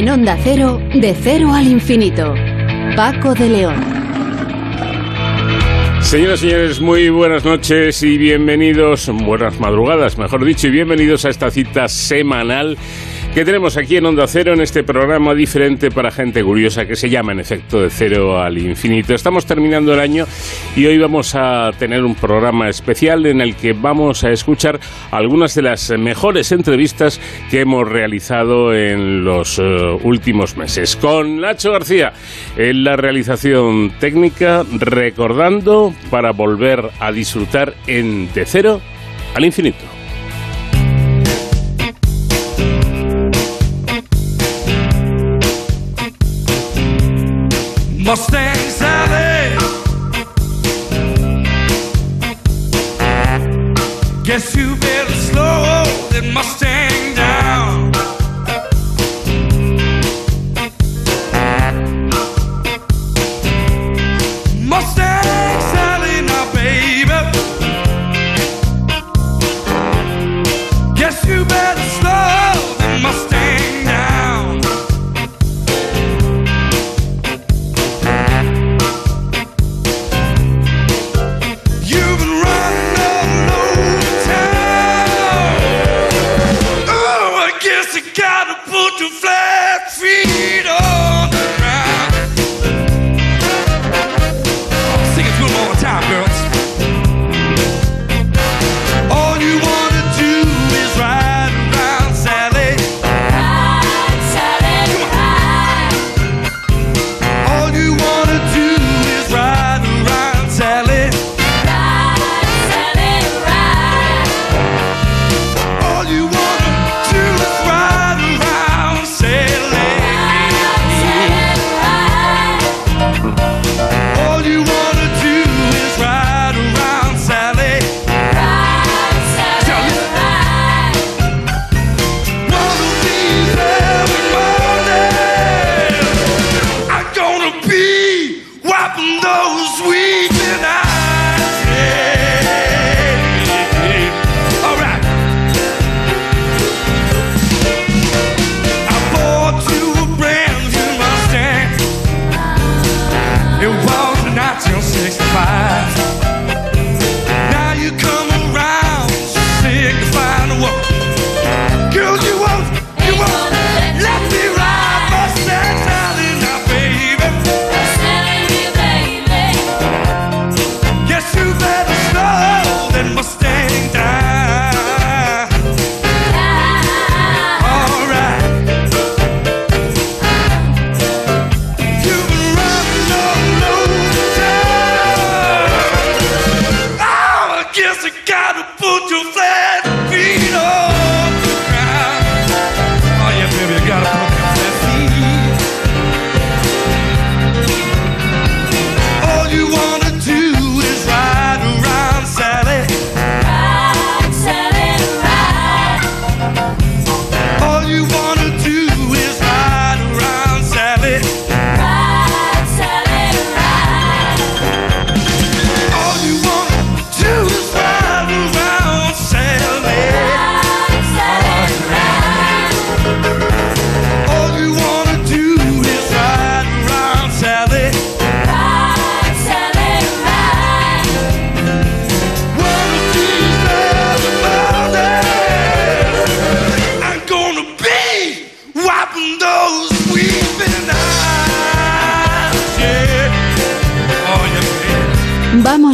En Onda Cero, de cero al infinito. Paco de León. Señoras y señores, muy buenas noches y bienvenidos, buenas madrugadas, mejor dicho, y bienvenidos a esta cita semanal que tenemos aquí en Onda Cero en este programa diferente para gente curiosa que se llama en efecto de cero al infinito. Estamos terminando el año y hoy vamos a tener un programa especial en el que vamos a escuchar algunas de las mejores entrevistas que hemos realizado en los uh, últimos meses. Con Nacho García en la realización técnica, recordando para volver a disfrutar en de cero al infinito. Mustang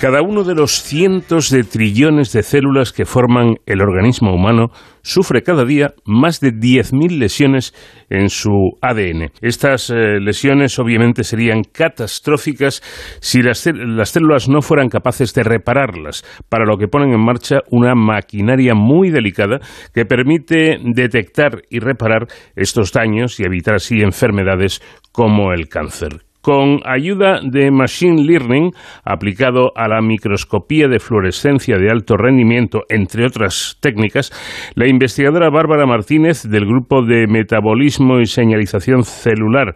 Cada uno de los cientos de trillones de células que forman el organismo humano sufre cada día más de 10.000 lesiones en su ADN. Estas eh, lesiones obviamente serían catastróficas si las, cé- las células no fueran capaces de repararlas, para lo que ponen en marcha una maquinaria muy delicada que permite detectar y reparar estos daños y evitar así enfermedades como el cáncer. Con ayuda de Machine Learning aplicado a la microscopía de fluorescencia de alto rendimiento, entre otras técnicas, la investigadora Bárbara Martínez del Grupo de Metabolismo y Señalización Celular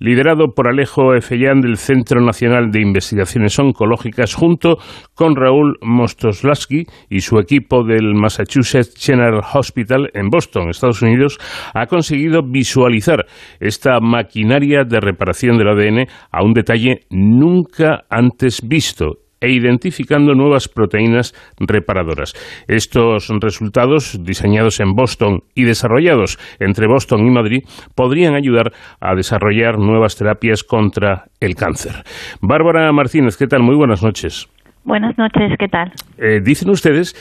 liderado por Alejo Efellán del Centro Nacional de Investigaciones Oncológicas, junto con Raúl Mostoslavsky y su equipo del Massachusetts General Hospital en Boston, Estados Unidos, ha conseguido visualizar esta maquinaria de reparación del ADN a un detalle nunca antes visto e identificando nuevas proteínas reparadoras. Estos resultados, diseñados en Boston y desarrollados entre Boston y Madrid, podrían ayudar a desarrollar nuevas terapias contra el cáncer. Bárbara Martínez, ¿qué tal? Muy buenas noches. Buenas noches, ¿qué tal? Eh, dicen ustedes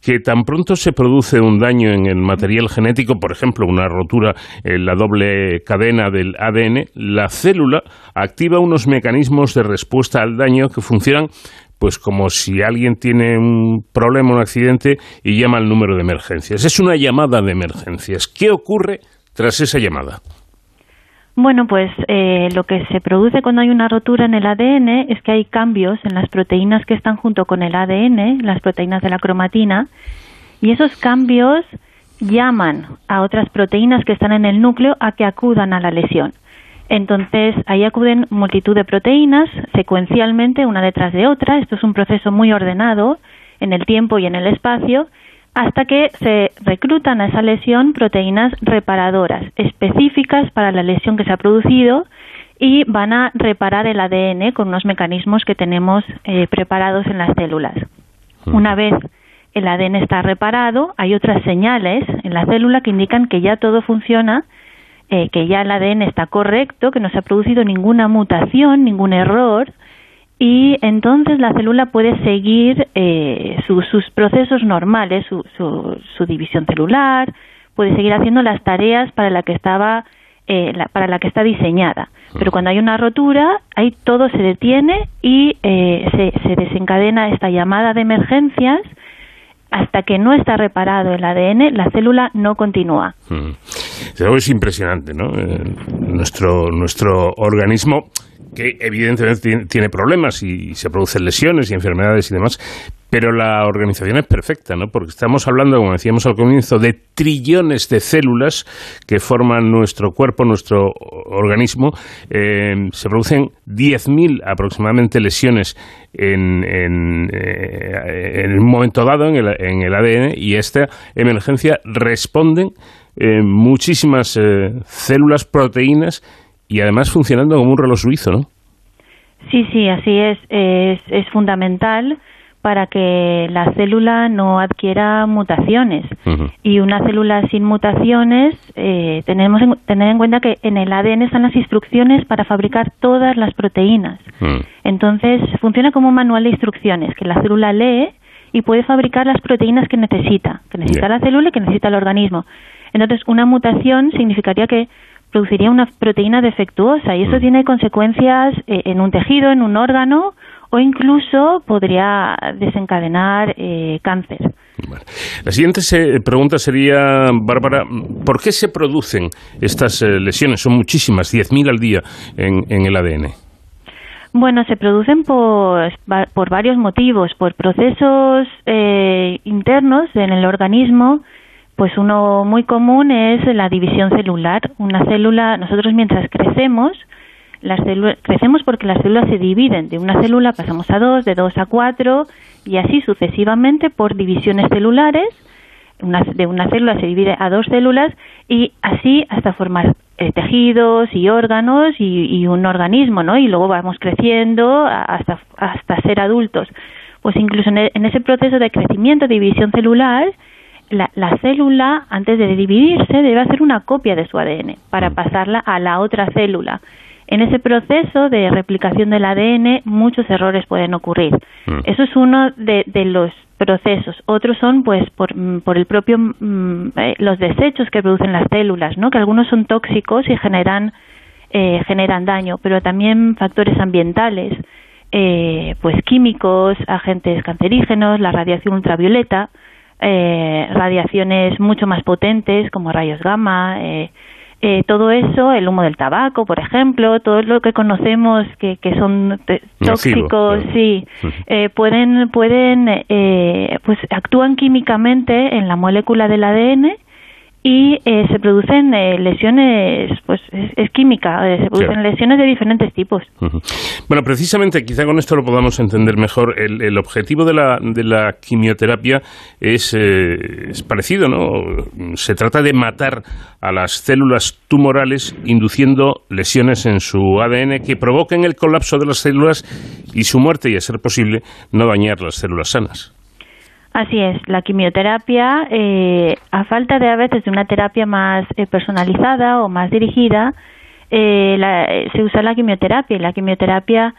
que tan pronto se produce un daño en el material genético, por ejemplo, una rotura en la doble cadena del ADN, la célula activa unos mecanismos de respuesta al daño que funcionan pues como si alguien tiene un problema, un accidente y llama al número de emergencias. Es una llamada de emergencias. ¿Qué ocurre tras esa llamada? Bueno, pues eh, lo que se produce cuando hay una rotura en el ADN es que hay cambios en las proteínas que están junto con el ADN, las proteínas de la cromatina, y esos cambios llaman a otras proteínas que están en el núcleo a que acudan a la lesión. Entonces, ahí acuden multitud de proteínas secuencialmente, una detrás de otra. Esto es un proceso muy ordenado en el tiempo y en el espacio hasta que se reclutan a esa lesión proteínas reparadoras específicas para la lesión que se ha producido y van a reparar el ADN con unos mecanismos que tenemos eh, preparados en las células. Una vez el ADN está reparado, hay otras señales en la célula que indican que ya todo funciona, eh, que ya el ADN está correcto, que no se ha producido ninguna mutación, ningún error, y entonces la célula puede seguir eh, sus procesos normales, su, su, división celular, puede seguir haciendo las tareas para la que estaba eh, para la que está diseñada. Pero cuando hay una rotura, ahí todo se detiene y eh, se, se, desencadena esta llamada de emergencias. Hasta que no está reparado el ADN, la célula no continúa. Es impresionante, ¿no? nuestro, nuestro organismo que evidentemente tiene problemas y se producen lesiones y enfermedades y demás, pero la organización es perfecta, ¿no? Porque estamos hablando, como decíamos al comienzo, de trillones de células que forman nuestro cuerpo, nuestro organismo. Eh, se producen 10.000 aproximadamente lesiones en, eh, en, un momento dado en el, en el, ADN y esta emergencia responden eh, muchísimas células, proteínas y además funcionando como un reloj suizo, ¿no? Sí, sí, así es. Es, es fundamental para que la célula no adquiera mutaciones. Y una célula sin mutaciones, eh, tenemos que tener en cuenta que en el ADN están las instrucciones para fabricar todas las proteínas. Entonces, funciona como un manual de instrucciones que la célula lee y puede fabricar las proteínas que necesita, que necesita la célula y que necesita el organismo. Entonces, una mutación significaría que produciría una proteína defectuosa y eso mm. tiene consecuencias eh, en un tejido, en un órgano o incluso podría desencadenar eh, cáncer. La siguiente pregunta sería, Bárbara, ¿por qué se producen estas eh, lesiones? Son muchísimas, 10.000 al día en, en, el ADN. Bueno, se producen por, por varios motivos, por procesos internos en el organismo pues uno muy común es la división celular. Una célula, nosotros mientras crecemos, las crecemos porque las células se dividen. De una célula pasamos a dos, de dos a cuatro y así sucesivamente por divisiones celulares. de una célula se divide a dos células y así hasta formar eh, tejidos y órganos y, un organismo, ¿no? Y luego vamos creciendo hasta, hasta ser adultos. Pues incluso en, e, en ese proceso de crecimiento, de división celular, la, la, célula, antes de dividirse, debe hacer una copia de su ADN para mm. pasarla a la otra célula. En ese proceso de replicación del ADN, muchos errores pueden ocurrir. Mm. Eso es uno de, de, los procesos. Otros son, pues, por, mm, por el propio eh, los desechos que producen las células, ¿no? Que algunos son tóxicos y generan eh, generan daño, pero también factores ambientales, eh, pues químicos, agentes cancerígenos, la radiación ultravioleta eh, radiaciones mucho más potentes como rayos gamma, eh, eh, todo eso, el humo del tabaco, por ejemplo, todo lo que conocemos que, que son tóxicos, sí, eh, pueden, pueden, eh, pues actúan químicamente en la molécula del ADN y eh, se producen eh, lesiones, pues es, es química, eh, se producen Claro. lesiones de diferentes tipos. Bueno, precisamente, quizá con esto lo podamos entender mejor. El, el objetivo de la, de la quimioterapia es, eh, es parecido, ¿no? Se trata de matar a las células tumorales induciendo lesiones en su ADN que provoquen el colapso de las células y su muerte y, a ser posible, no dañar las células sanas. Así es, la quimioterapia, eh, a falta de a veces de una terapia más eh, personalizada o más dirigida, eh, la- eh, se usa la quimioterapia y la quimioterapia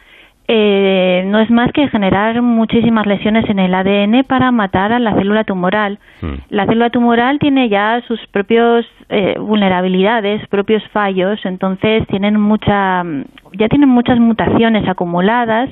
eh, no es más que generar muchísimas lesiones en el ADN para matar a la célula tumoral. Mm. La célula tumoral tiene ya sus propios eh, vulnerabilidades, propios fallos, entonces tienen mucha, ya tienen muchas mutaciones acumuladas,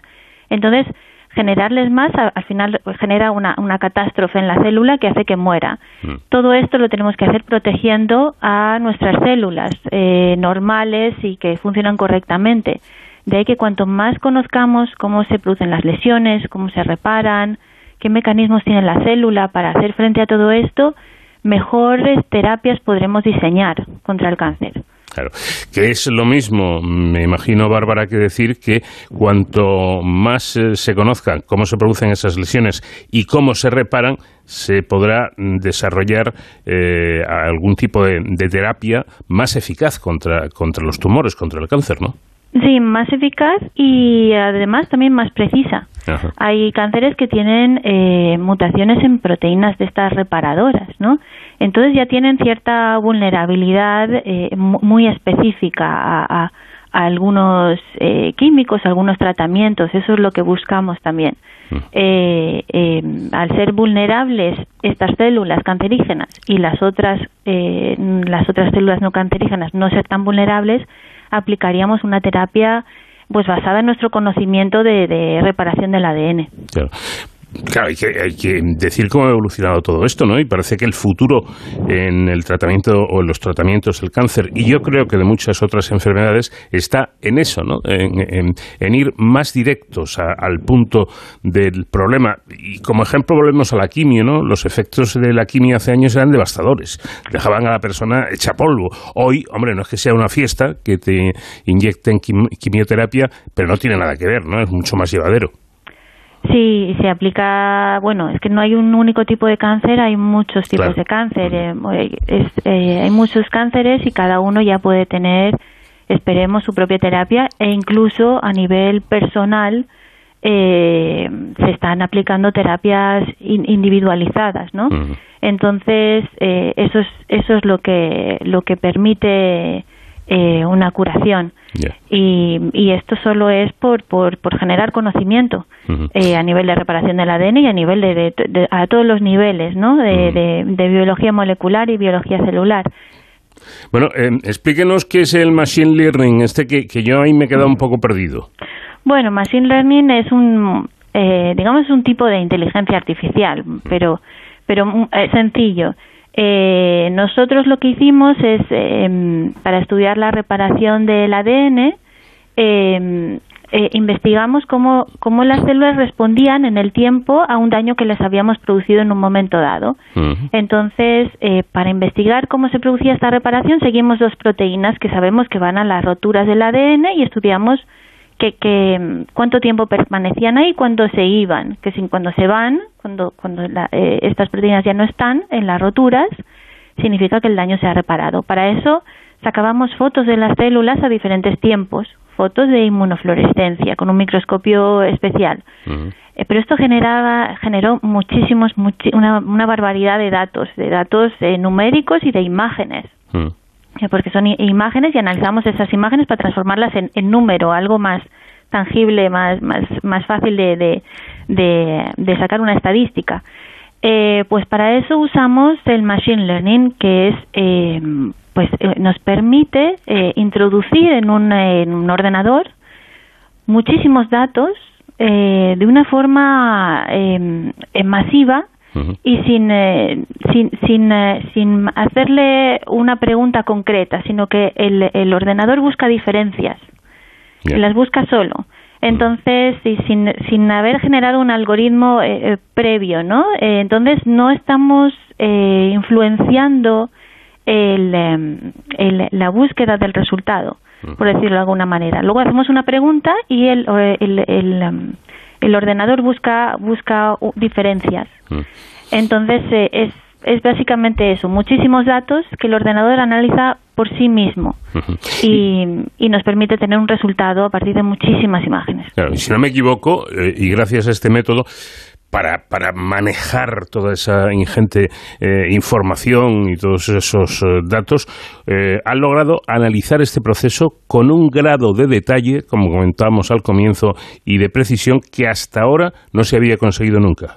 entonces generarles más al final pues, genera una, una catástrofe en la célula que hace que muera. Mm. Todo esto lo tenemos que hacer protegiendo a nuestras células eh, normales y que funcionan correctamente. De ahí que cuanto más conozcamos cómo se producen las lesiones, cómo se reparan, qué mecanismos tiene la célula para hacer frente a todo esto, mejores terapias podremos diseñar contra el cáncer. Claro, que es lo mismo, me imagino, Bárbara, que decir que cuanto más eh, se conozcan cómo se producen esas lesiones y cómo se reparan, se podrá desarrollar eh, algún tipo de, de terapia más eficaz contra, contra los tumores, contra el cáncer, ¿no? Sí, más eficaz y además también más precisa. Ajá. Hay cánceres que tienen eh, mutaciones en proteínas de estas reparadoras, ¿no? Entonces ya tienen cierta vulnerabilidad eh, mu- muy específica a, a- a algunos eh, químicos, a algunos tratamientos. Eso es lo que buscamos también. Eh, eh, al ser vulnerables estas células cancerígenas y las otras eh, las otras células no cancerígenas no ser tan vulnerables, aplicaríamos una terapia pues basada en nuestro conocimiento de, de reparación del ADN. Claro. Claro, hay que, hay que decir cómo ha evolucionado todo esto, ¿no? Y parece que el futuro en el tratamiento o en los tratamientos del cáncer, y yo creo que de muchas otras enfermedades, está en eso, ¿no? En, en- ir más directos a- al punto del problema. Y como ejemplo volvemos a la quimio, ¿no? Los efectos de la quimio hace años eran devastadores. Dejaban a la persona hecha polvo. Hoy, hombre, no es que sea una fiesta que te inyecten quim- quimioterapia, pero no tiene nada que ver, ¿no? Es mucho más llevadero. Sí, se aplica, bueno, es que no hay un único tipo de cáncer, hay muchos tipos Claro. de cáncer, eh, es- eh, hay muchos cánceres y cada uno ya puede tener, esperemos, su propia terapia e incluso a nivel personal eh, se están aplicando terapias in- individualizadas, ¿no? Ujú. Entonces eh, eso es eso es lo que lo que permite eh, una curación y, y esto solo es por, por, por generar conocimiento eh, a nivel de reparación del ADN y a nivel de, de- de- a todos los niveles ¿no? de, Ujú. de, de biología molecular y biología celular Bueno, eh, explíquenos qué es el machine learning, este que, que yo ahí me he quedado un poco perdido. bueno machine learning es un eh, digamos un tipo de inteligencia artificial pero pero mm, eh, sencillo Eh, nosotros lo que hicimos es eh, para estudiar la reparación del ADN eh, eh, investigamos cómo, cómo las células respondían en el tiempo a un daño que les habíamos producido en un momento dado. Ujú. Entonces, eh, para investigar cómo se producía esta reparación, seguimos dos proteínas que sabemos que van a las roturas del ADN y estudiamos que, que cuánto tiempo permanecían ahí cuando se iban, que sin cuando se van, cuando cuando la- eh, estas proteínas ya no están en las roturas, significa que el daño se ha reparado. Para eso sacábamos fotos de las células a diferentes tiempos, fotos de inmunofluorescencia con un microscopio especial. Eh, pero esto generaba, generó muchísimos, muchi- una, una barbaridad de datos, de datos eh, numéricos y de imágenes, eh, porque son imágenes y analizamos esas imágenes para transformarlas en, número, algo más tangible, más, más, más fácil de, de, de, sacar una estadística. Eh, pues para eso usamos el machine learning, que es eh, pues eh, nos permite eh, introducir en un, en un ordenador muchísimos datos eh, de una forma eh, y sin, eh, sin, sin, eh, sin hacerle una pregunta concreta, sino que el, el ordenador busca diferencias y las busca solo. Entonces, y sin, sin haber generado un algoritmo eh, eh, previo, ¿no? Eh, entonces, no estamos eh, influenciando el, em, el- la búsqueda del resultado, por decirlo de alguna manera. Luego hacemos una pregunta y el, el, el, ordenador busca, busca diferencias. Mm. Entonces, eh, es, es básicamente eso, muchísimos datos que el ordenador analiza por sí mismo y, y nos permite tener un resultado a partir de muchísimas imágenes. Claro, y si no me equivoco, eh, y gracias a este método, para, para manejar toda esa ingente eh, información y todos esos eh, datos, eh, han logrado analizar este proceso con un grado de detalle, como comentábamos al comienzo, y de precisión que hasta ahora no se había conseguido nunca.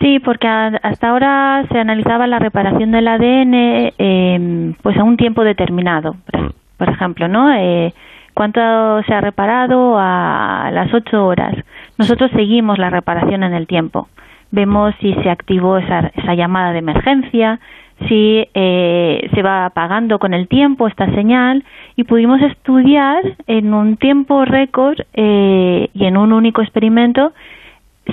Sí, porque hasta ahora se analizaba la reparación del ADN eh, pues a un tiempo determinado, por, Mm. por ejemplo, ¿no? Eh, ¿Cuánto se ha reparado a las ocho horas? Nosotros seguimos la reparación en el tiempo. Vemos si se activó esa, esa llamada de emergencia, si eh, se va apagando con el tiempo esta señal y pudimos estudiar en un tiempo récord eh, y en un único experimento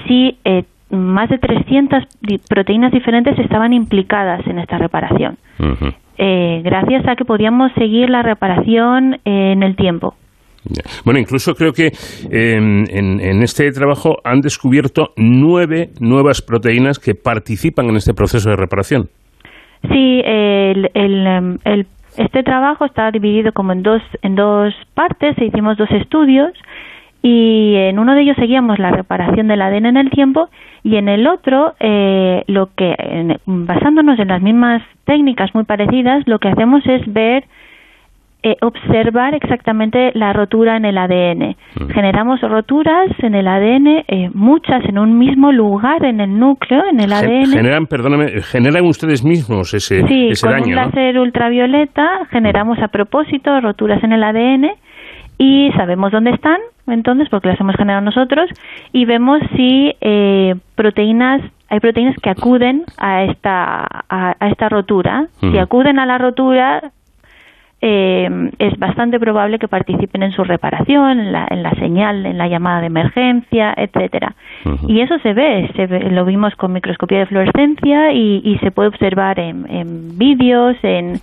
si eh, más de 300 di- proteínas diferentes estaban implicadas en esta reparación, eh, gracias a que podíamos seguir la reparación eh, en el tiempo. Bueno, incluso creo que eh, en, este trabajo han descubierto nueve nuevas proteínas que participan en este proceso de reparación. Sí, el, em, este trabajo está dividido como en dos, en dos partes, e hicimos dos estudios y en uno de ellos seguíamos la reparación del ADN en el tiempo y en el otro, eh, lo que basándonos en las mismas técnicas muy parecidas, lo que hacemos es ver eh, observar exactamente la rotura en el ADN. Mm. Generamos roturas en el ADN, eh, muchas en un mismo lugar en el núcleo, en el Gen- ADN. Generan, perdóname, generan ustedes mismos ese, Sí, ese con daño, un ¿no? láser ultravioleta generamos a propósito roturas en el ADN y sabemos dónde están, entonces, porque las hemos generado nosotros, y vemos si eh, proteínas, hay proteínas que acuden a esta, a, a esta rotura. Si acuden a la rotura, eh, es bastante probable que participen en su reparación, en la, en la señal, en la llamada de emergencia, etcétera. Y eso se ve, se ve- lo vimos con microscopía de fluorescencia y, y se puede observar en, en vídeos, en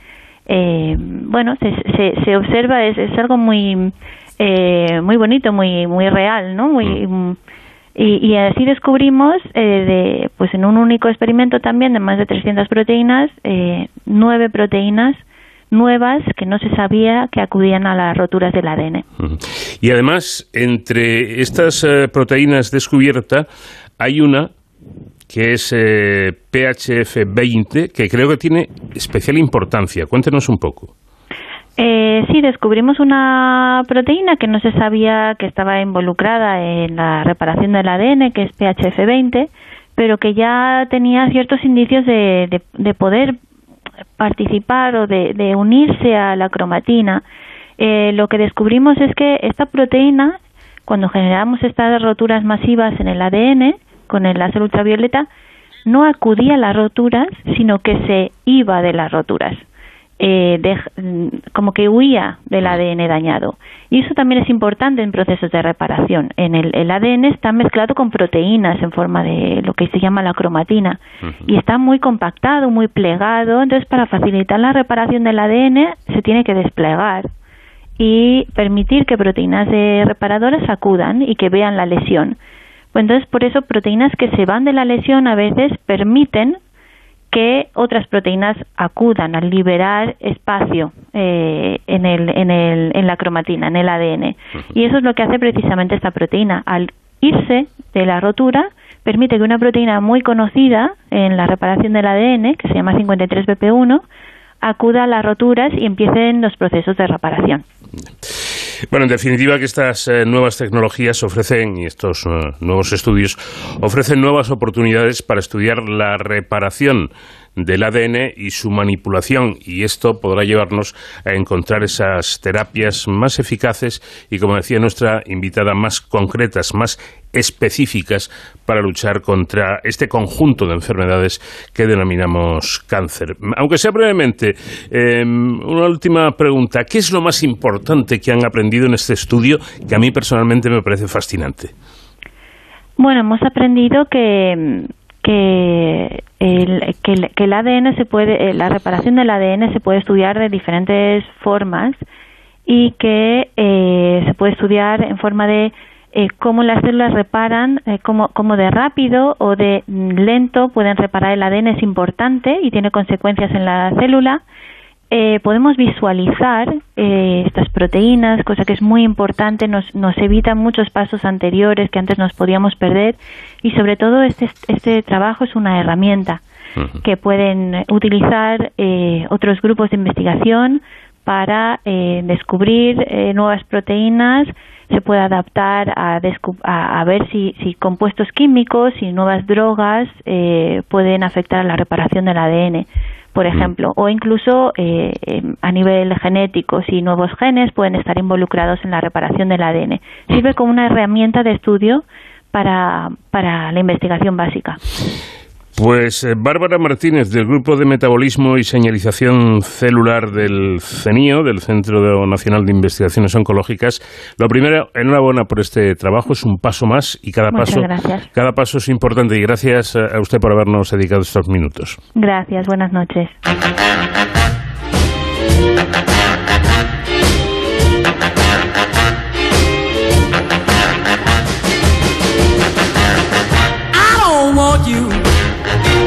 eh, bueno, se, se, se observa es, es algo muy eh, muy bonito, muy muy real, ¿no? Muy mm, y, y así descubrimos, eh, de, pues en un único experimento también de más de 300 proteínas, eh, nueve proteínas nuevas que no se sabía que acudían a las roturas del ADN. Y además, entre estas eh, proteínas descubiertas, hay una que es eh, PHF20, que creo que tiene especial importancia. Cuéntenos un poco. Eh, sí, descubrimos una proteína que no se sabía que estaba involucrada en la reparación del ADN, que es PHF20, pero que ya tenía ciertos indicios de, de- de poder participar o de, unirse a la cromatina. Eh, lo que descubrimos es que esta proteína, cuando generamos estas roturas masivas en el ADN con el láser ultravioleta, no acudía a las roturas, sino que se iba de las roturas eh, mm, como que huía del ADN dañado. Y eso también es importante en procesos de reparación. En el, el ADN está mezclado con proteínas en forma de lo que se llama la cromatina y está muy compactado, muy plegado. Entonces, para facilitar la reparación del ADN se tiene que desplegar y permitir que proteínas de reparadoras acudan y que vean la lesión. Pues entonces, por eso, proteínas que se van de la lesión a veces permiten que otras proteínas acudan al liberar espacio eh, en, el, en, el, en la cromatina, en el ADN. Y eso es lo que hace precisamente esta proteína. Al irse de la rotura, permite que una proteína muy conocida en la reparación del ADN, que se llama 53BP1, acuda a las roturas y empiecen los procesos de reparación. Bueno, en definitiva que estas eh, nuevas tecnologías ofrecen, y estos eh, nuevos estudios, ofrecen nuevas oportunidades para estudiar la reparación del ADN y su manipulación y esto podrá llevarnos a encontrar esas terapias más eficaces y como decía nuestra invitada más concretas, más específicas para luchar contra este conjunto de enfermedades que denominamos cáncer. Aunque sea brevemente, eh, una última pregunta. ¿Qué es lo más importante que han aprendido en este estudio que a mí personalmente me parece fascinante? Bueno, hemos aprendido que, que el, que, el, que el ADN se puede, eh, la reparación del ADN se puede estudiar de diferentes formas y que eh, se puede estudiar en forma de eh, cómo las células reparan, eh, cómo, cómo, de rápido o de lento pueden reparar el ADN es importante y tiene consecuencias en la célula. Eh, podemos visualizar eh, estas proteínas, cosa que es muy importante, nos, nos evita muchos pasos anteriores que antes nos podíamos perder y sobre todo este, este trabajo es una herramienta que pueden utilizar eh, otros grupos de investigación para eh, descubrir eh, nuevas proteínas, se puede adaptar a, a, a ver si, si, compuestos químicos y nuevas drogas eh, pueden afectar a la reparación del ADN, por ejemplo, o incluso eh, a nivel genético, si nuevos genes pueden estar involucrados en la reparación del ADN. Sirve como una herramienta de estudio para, para la investigación básica. Pues eh, Bárbara Martínez, del Grupo de Metabolismo y Señalización Celular del CENIO, del Centro Nacional de Investigaciones Oncológicas. Lo primero, enhorabuena por este trabajo, es un paso más y cada Muchas paso, gracias. cada paso es importante. Y gracias a usted por habernos dedicado estos minutos. Gracias, buenas noches.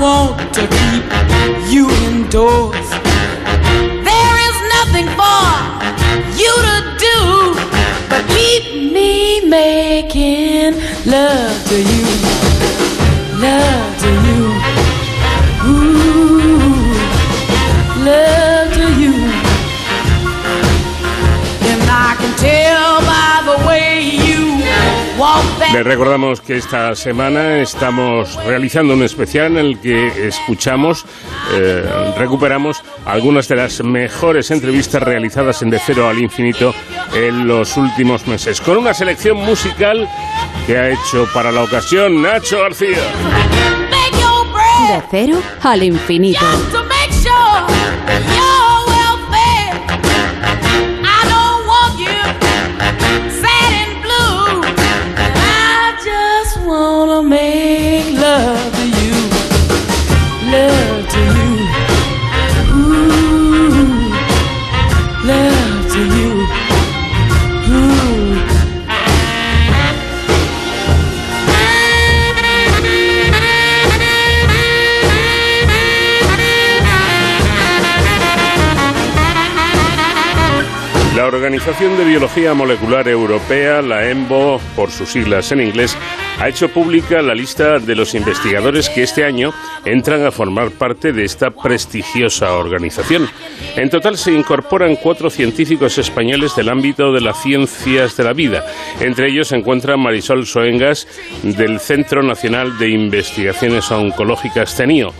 Want to keep you indoors. There is nothing for you to do but keep me making love to you. Love to you. Ooh, love Les recordamos que esta semana estamos realizando un especial en el que escuchamos, eh, recuperamos algunas de las mejores entrevistas realizadas en De Cero al Infinito en los últimos meses, con una selección musical que ha hecho para la ocasión Nacho García. make your bread. De cero al infinito. La Organización de Biología Molecular Europea, la EMBO, por sus siglas en inglés, ha hecho pública la lista de los investigadores que este año entran a formar parte de esta prestigiosa organización. En total se incorporan cuatro científicos españoles del ámbito de las ciencias de la vida. Entre ellos se encuentra Marisol Soengas, del Centro Nacional de Investigaciones Oncológicas CENIO.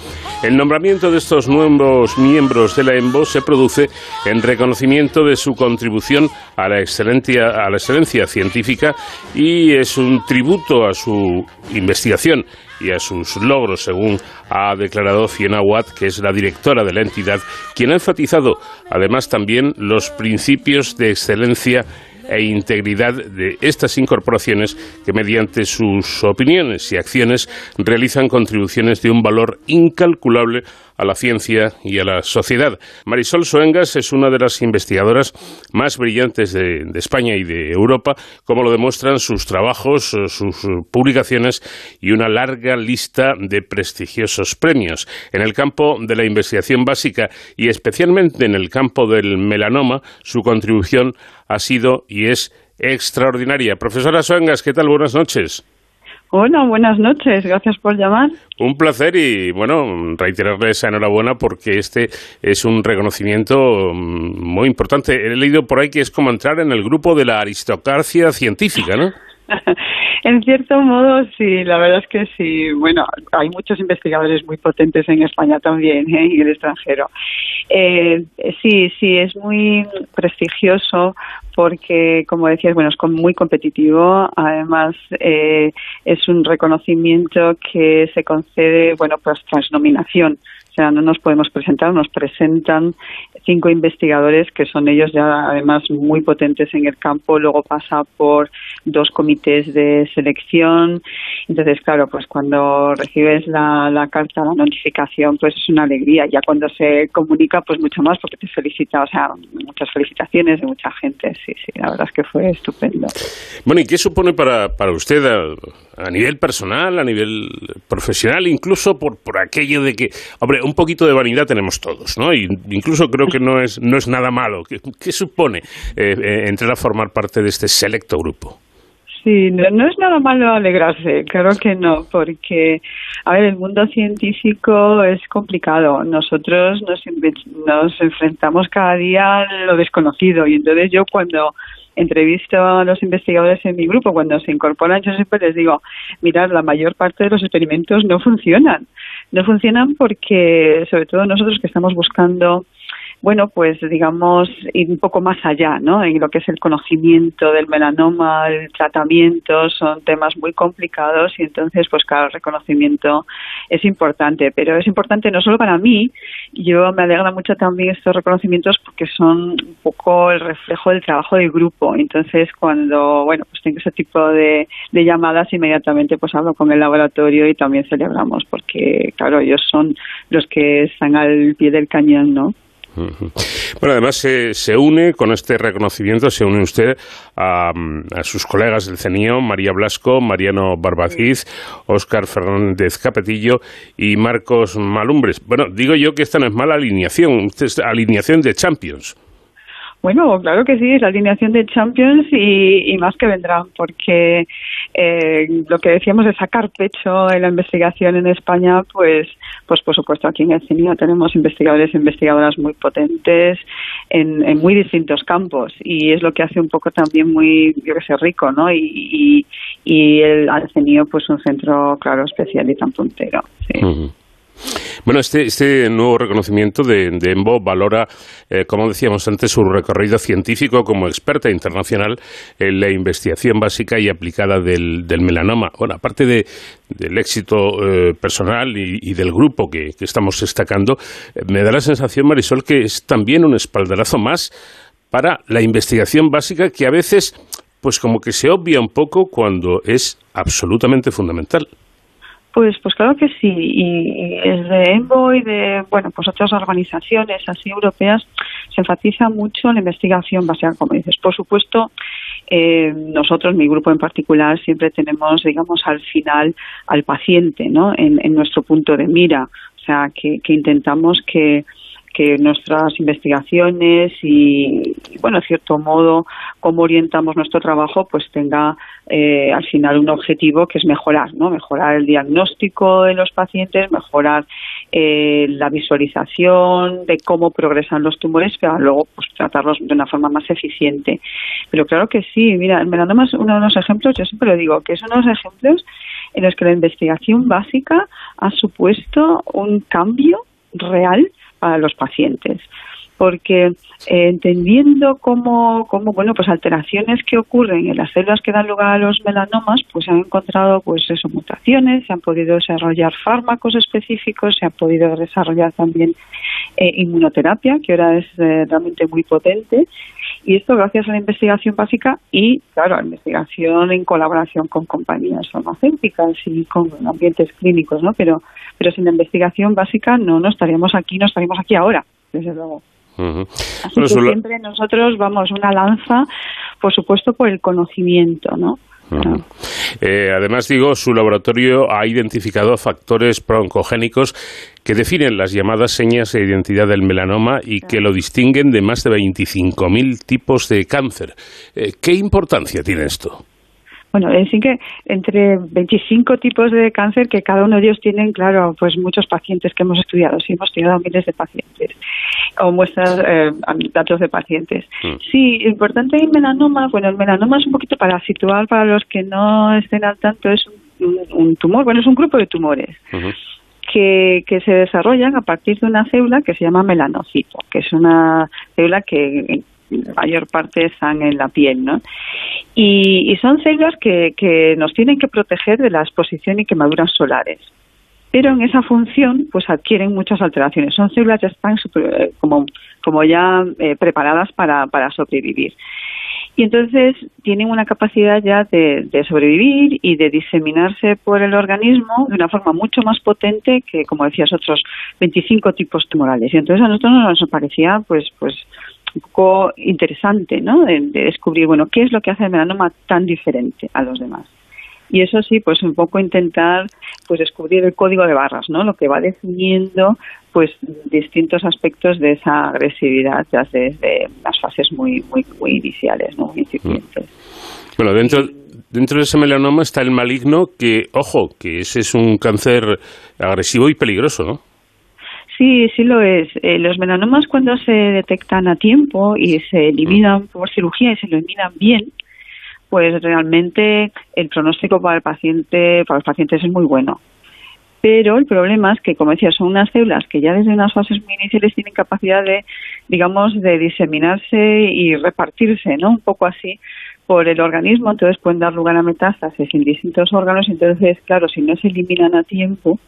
El nombramiento de estos nuevos miembros de la EMBO se produce en reconocimiento de su contribución a la, excelencia, a la excelencia científica y es un tributo a su investigación y a sus logros, según ha declarado Fiona Watt, que es la directora de la entidad, quien ha enfatizado además también los principios de excelencia e integridad de estas incorporaciones que mediante sus opiniones y acciones realizan contribuciones de un valor incalculable a la ciencia y a la sociedad. Marisol Soengas es una de las investigadoras más brillantes de, de, España y de Europa, como lo demuestran sus trabajos, sus publicaciones y una larga lista de prestigiosos premios. En el campo de la investigación básica y especialmente en el campo del melanoma, su contribución ha sido y es extraordinaria. Profesora Soengas, ¿qué tal? Buenas noches. Hola, buenas noches. Gracias por llamar. Un placer y, bueno, reiterarle esa enhorabuena porque este es un reconocimiento muy importante. He leído por ahí que es como entrar en el grupo de la aristocracia científica, ¿no? en cierto modo, sí, la verdad es que sí. Bueno, hay muchos investigadores muy potentes en España también ¿eh? y en el extranjero. Eh, sí, sí, es muy prestigioso porque, como decías, bueno, es muy competitivo. Además, eh, es un reconocimiento que se concede, bueno, pues tras nominación. O sea, no nos podemos presentar, nos presentan cinco investigadores que son ellos ya además muy potentes en el campo. Luego pasa por dos comités de selección. Entonces, claro, pues cuando recibes la, la carta, la notificación, pues es una alegría. Ya cuando se comunica, pues mucho más porque te felicita, o sea, muchas felicitaciones de mucha gente. Sí, sí, la verdad es que fue estupendo. Bueno, ¿y qué supone para, para usted a, a nivel personal, a nivel profesional, incluso por, por aquello de que, hombre, un poquito de vanidad tenemos todos, ¿no? Y incluso creo que no es, no es nada malo. ¿Qué, supone eh, eh, entrar a formar parte de este selecto grupo? Sí, no, no, es nada malo alegrarse, claro que no, porque, a ver, el mundo científico es complicado. Nosotros nos, nos enfrentamos cada día a lo desconocido y entonces yo cuando entrevisto a los investigadores en mi grupo, cuando se incorporan, yo siempre les digo, mirad, la mayor parte de los experimentos no funcionan. No funcionan porque, sobre todo nosotros que estamos buscando bueno, pues digamos, ir un poco más allá, ¿no? En lo que es el conocimiento del melanoma, el tratamiento, son temas muy complicados y entonces, pues claro, el reconocimiento es importante, pero es importante no solo para mí, yo me alegra mucho también estos reconocimientos porque son un poco el reflejo del trabajo del grupo, entonces cuando, bueno, pues tengo ese tipo de, de llamadas, inmediatamente pues hablo con el laboratorio y también celebramos porque, claro, ellos son los que están al pie del cañón, ¿no? Bueno, además se, se, une con este reconocimiento, se une usted a, a, sus colegas del CENIO, María Blasco, Mariano Barbaciz, Óscar Fernández Capetillo y Marcos Malumbres. Bueno, digo yo que esta no es mala alineación, es alineación de Champions. Bueno, claro que sí, es la alineación de Champions y, y más que vendrán, porque eh, lo que decíamos de sacar pecho en la investigación en España, pues, pues por supuesto aquí en el CINIO tenemos investigadores e investigadoras muy potentes en, en, muy distintos campos y es lo que hace un poco también muy, yo que sé, rico, ¿no? Y, y, y el, al CINIO pues un centro, claro, especial y tan puntero. Sí. Bueno, este, este nuevo reconocimiento de, de EMBO valora, eh, como decíamos antes, su recorrido científico como experta internacional en la investigación básica y aplicada del, melanoma. Bueno, aparte de, del éxito eh, personal y, del grupo que, que estamos destacando, eh, me da la sensación, Marisol, que es también un espaldarazo más para la investigación básica que a veces, pues como que se obvia un poco cuando es absolutamente fundamental. Pues, pues claro que sí, y desde EMBO y de, bueno, pues otras organizaciones así europeas se enfatiza mucho la investigación básica, como dices. Por supuesto, eh, nosotros, mi grupo en particular, siempre tenemos, digamos, al final al paciente, ¿no? En, en nuestro punto de mira, o sea, que, que intentamos que que nuestras investigaciones y, bueno, de cierto modo, cómo orientamos nuestro trabajo, pues tenga eh, al final un objetivo que es mejorar, ¿no? Mejorar el diagnóstico de los pacientes, mejorar eh, la visualización de cómo progresan los tumores, para luego pues, tratarlos de una forma más eficiente. Pero claro que sí, mira, el melanoma es uno de los ejemplos, yo siempre lo digo, que es uno de los ejemplos en los que la investigación básica ha supuesto un cambio real para los pacientes porque eh, entendiendo cómo, cómo, bueno, pues alteraciones que ocurren en las células que dan lugar a los melanomas, pues se han encontrado, pues eso, mutaciones, se han podido desarrollar fármacos específicos, se ha podido desarrollar también eh, inmunoterapia, que ahora es eh, realmente muy potente, y esto gracias a la investigación básica y, claro, a la investigación en colaboración con compañías farmacéuticas y con ambientes clínicos, ¿no? Pero, pero sin la investigación básica no, no estaríamos aquí, no estaríamos aquí ahora, desde luego. Uh -huh. Así bueno, que siempre nosotros vamos una lanza, por supuesto, por el conocimiento, ¿no? Uh -huh. eh, además, digo, su laboratorio ha identificado factores broncogénicos que definen las llamadas señas de identidad del melanoma y que lo distinguen de más de 25.000 tipos de cáncer. Eh, ¿Qué importancia tiene esto? Bueno, es decir que entre 25 tipos de cáncer que cada uno de ellos tienen, claro, pues muchos pacientes que hemos estudiado, sí, hemos estudiado miles de pacientes o muestras, eh, datos de pacientes. Mm. Sí, importante el melanoma, bueno, el melanoma es un poquito para situar para los que no estén al tanto, es un, un tumor, bueno, es un grupo de tumores que, que se desarrollan a partir de una célula que se llama melanocito, que es una célula que en mayor parte están en la piel, ¿no? Y, y son células que, que nos tienen que proteger de la exposición y quemaduras solares. Pero en esa función, pues adquieren muchas alteraciones. Son células que están super- eh, como, como ya eh, preparadas para, para sobrevivir. Y entonces tienen una capacidad ya de, sobrevivir y de diseminarse por el organismo de una forma mucho más potente que, como decías, otros 25 tipos tumorales. Y entonces a nosotros nos parecía, pues, pues poco interesante, ¿no? De, de descubrir, bueno, qué es lo que hace el melanoma tan diferente a los demás. Y eso sí, pues un poco intentar pues descubrir el código de barras, ¿no? Lo que va definiendo pues distintos aspectos de esa agresividad ya desde las fases muy muy muy iniciales, ¿no? Muy incipientes. Bueno, dentro, dentro de ese melanoma está el maligno que, ojo, que ese es un cáncer agresivo y peligroso, ¿no? Sí, sí lo es. Eh, los melanomas cuando se detectan a tiempo y se eliminan por cirugía y se eliminan bien, pues realmente el pronóstico para el paciente, para los pacientes es muy bueno. Pero el problema es que, como decía, son unas células que ya desde unas fases muy iniciales tienen capacidad de, digamos, de diseminarse y repartirse, ¿no? Un poco así por el organismo, entonces pueden dar lugar a metástasis en distintos órganos, entonces, claro, si no se eliminan a tiempo,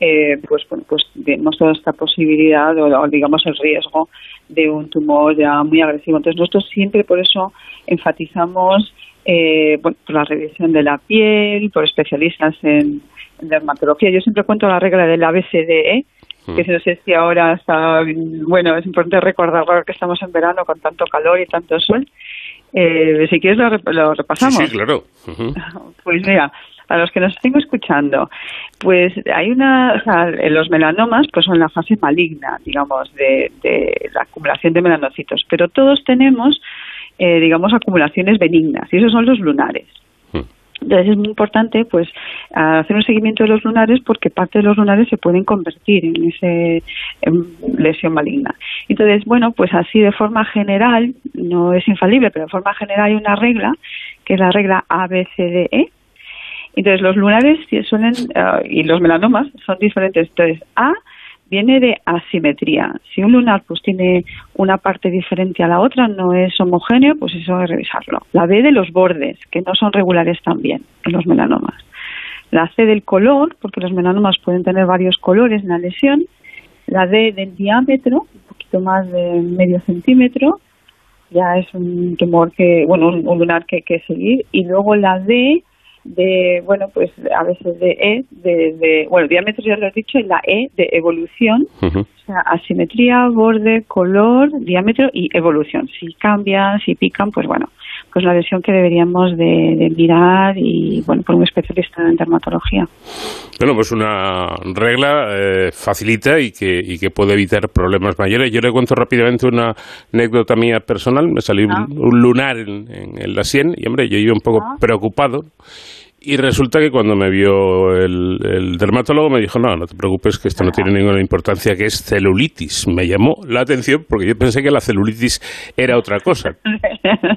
eh, pues bueno, pues vemos toda esta posibilidad o, o, digamos el riesgo de un tumor ya muy agresivo. Entonces nosotros siempre por eso enfatizamos eh, bueno, por la revisión de la piel, por especialistas en, en dermatología. Yo siempre cuento la regla del ABCDE, que no sé si ahora está, bueno, es importante recordar ahora que estamos en verano con tanto calor y tanto sol. Eh, si quieres lo, lo repasamos. Sí, sí, claro. Pues mira, a los que nos estén escuchando, pues hay una, o sea, en los melanomas pues son la fase maligna, digamos, de, de la acumulación de melanocitos, pero todos tenemos, eh, digamos, acumulaciones benignas y esos son los lunares. Mm. Entonces es muy importante pues hacer un seguimiento de los lunares porque parte de los lunares se pueden convertir en ese en lesión maligna. Entonces, bueno, pues así de forma general, no es infalible, pero de forma general hay una regla, que es la regla ABCDE. Entonces los lunares suelen, eh, y los melanomas son diferentes. Entonces A viene de asimetría. Si un lunar pues tiene una parte diferente a la otra, no es homogéneo, pues eso hay que revisarlo. La B de los bordes, que no son regulares también en los melanomas. La C del color, porque los melanomas pueden tener varios colores en la lesión. La D del diámetro, un poquito más de medio centímetro. Ya es un tumor que, bueno, un lunar que hay que seguir. Y luego la D de, bueno, pues a veces de E, de, de bueno, diámetro ya lo he dicho, y la E de evolución, o sea, asimetría, borde, color, diámetro y evolución. Si cambian, si pican, pues bueno, pues la lesión que deberíamos de, de mirar y, bueno, por un especialista en dermatología. Bueno, pues una regla eh, facilita y que, y que puede evitar problemas mayores. Yo le cuento rápidamente una anécdota mía personal. Me salió un- Ah. un, lunar en, en- en la sien y, hombre, yo iba un poco Ah. preocupado. Y resulta que cuando me vio el, el dermatólogo me dijo, no, no te preocupes, que esto no tiene ninguna importancia, que es celulitis. Me llamó la atención porque yo pensé que la celulitis era otra cosa.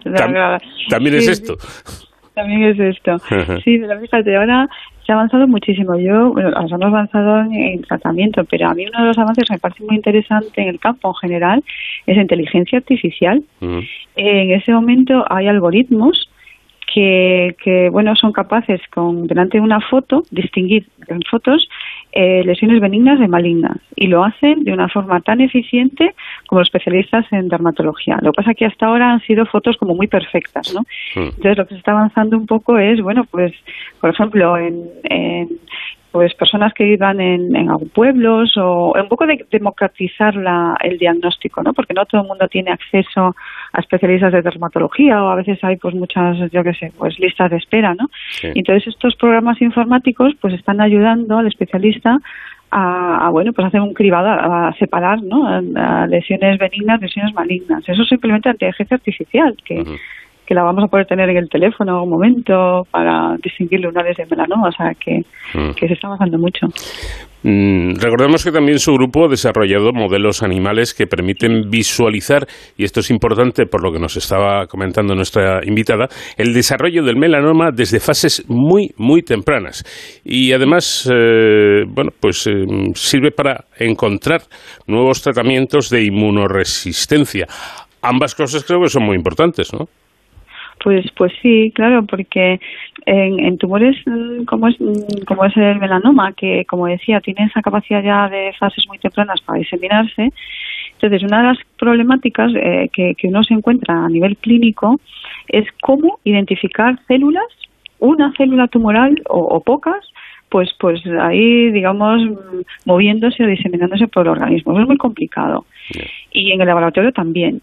Tam- también es esto. También es esto. Sí, pero fíjate, ahora se ha avanzado muchísimo. Yo, bueno, nos hemos avanzado en, en tratamiento, pero a mí uno de los avances que me parece muy interesante en el campo en general es la inteligencia artificial. En ese momento hay algoritmos que, que bueno, son capaces con delante de una foto distinguir en fotos eh, lesiones benignas de malignas y lo hacen de una forma tan eficiente como los especialistas en dermatología. Lo que pasa es que hasta ahora han sido fotos como muy perfectas, ¿no? Mm. Entonces lo que se está avanzando un poco es, bueno, pues, por ejemplo, en, en pues personas que vivan en, en pueblos o un poco de democratizar la, el diagnóstico, ¿no? Porque no todo el mundo tiene acceso a especialistas de dermatología o a veces hay pues muchas, yo qué sé, pues listas de espera, ¿no? Sí. Y entonces estos programas informáticos pues están ayudando al especialista a, a, bueno pues hacer un cribado, a, a separar, ¿no? A, lesiones benignas, lesiones malignas. Eso simplemente inteligencia artificial que. Que la vamos a poder tener en el teléfono en un momento para distinguir lunares de melanoma, o sea que, Mm. que se está avanzando mucho. Mm, recordemos que también su grupo ha desarrollado modelos animales que permiten visualizar, y esto es importante por lo que nos estaba comentando nuestra invitada, el desarrollo del melanoma desde fases muy, muy tempranas. Y además, eh, bueno, pues eh, sirve para encontrar nuevos tratamientos de inmunoresistencia. Ambas cosas creo que son muy importantes, ¿no? Pues, pues sí, claro, porque en, en tumores mm, como es, mm, como es el melanoma, que como decía, tiene esa capacidad ya de fases muy tempranas para diseminarse, entonces una de las problemáticas eh, que, que uno se encuentra a nivel clínico es cómo identificar células, una célula tumoral o, o pocas, pues pues ahí digamos mm, moviéndose o diseminándose por el organismo. Eso es muy complicado. Y en el laboratorio también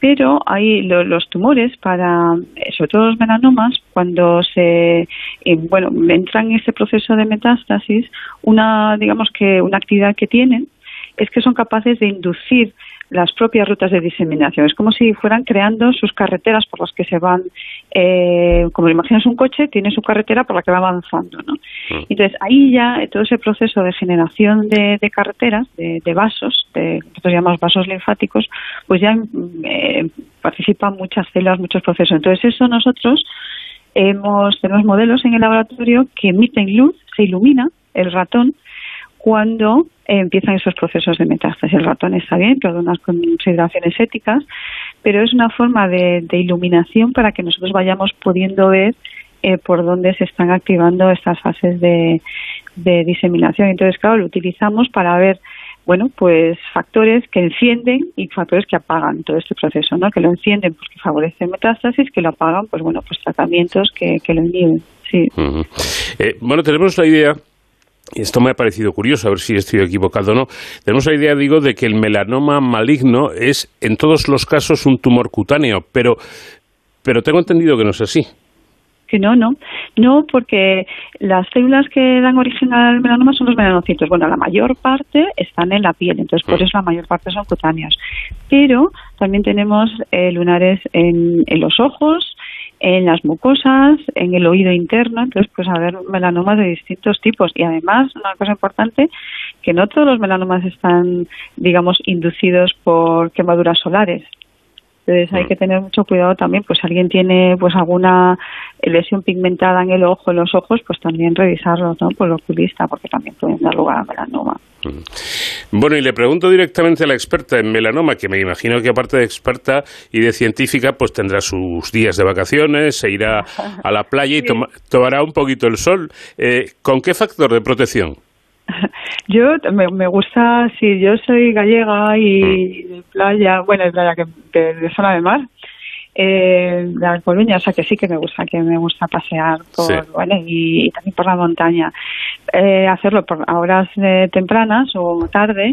pero hay lo- los tumores para eh, sobre todo los melanomas cuando se eh, bueno entran en ese proceso de metástasis una digamos que una actividad que tienen es que son capaces de inducir las propias rutas de diseminación. Es como si fueran creando sus carreteras por las que se van, eh, como imaginas un coche, tiene su carretera por la que va avanzando. ¿no? Entonces, ahí ya eh, todo ese proceso de generación de, de carreteras, de, de vasos, de, nosotros llamamos vasos linfáticos, pues ya mm, eh, participan muchas células, muchos procesos. Entonces, eso nosotros hemos, tenemos modelos en el laboratorio que emiten luz, se ilumina el ratón cuando eh, empiezan esos procesos de metástasis. El ratón está bien, pero de consideraciones éticas, pero es una forma de, iluminación para que nosotros vayamos pudiendo ver eh, por dónde se están activando estas fases de, de diseminación. Entonces, claro, lo utilizamos para ver bueno, pues factores que encienden y factores que apagan todo este proceso, ¿no? Que lo encienden porque favorece metástasis, que lo apagan, pues bueno, pues tratamientos que, que lo inhiben, sí. Eh, bueno, tenemos la idea, esto me ha parecido curioso, a ver si estoy equivocado o no, tenemos la idea, digo, de que el melanoma maligno es en todos los casos un tumor cutáneo, pero, pero tengo entendido que no es así. Que no, no. No, porque las células que dan origen al melanoma son los melanocitos. Bueno, la mayor parte están en la piel, entonces por eso la mayor parte son cutáneos. Pero también tenemos eh, lunares en, en los ojos, en las mucosas, en el oído interno, entonces pues a ver melanomas de distintos tipos. Y además, una cosa importante, que no todos los melanomas están, digamos, inducidos por quemaduras solares. Entonces hay que tener mucho cuidado también, pues si alguien tiene pues alguna lesión pigmentada en el ojo, en los ojos, pues también revisarlo, ¿no? Por el oculista, porque también pueden dar lugar a melanoma. Bueno, y le pregunto directamente a la experta en melanoma, que me imagino que aparte de experta y de científica, pues tendrá sus días de vacaciones, se irá a la playa y toma- tomará un poquito el sol. Eh, ¿Con qué factor de protección? Yo me, me gusta, sí, yo soy gallega y de playa, bueno, de playa que de, de zona de mar, eh, de Alcobenha, o sea que sí que me gusta, que me gusta pasear por, Sí. bueno, y, y también por la montaña. Eh, hacerlo por a horas eh, tempranas o tarde.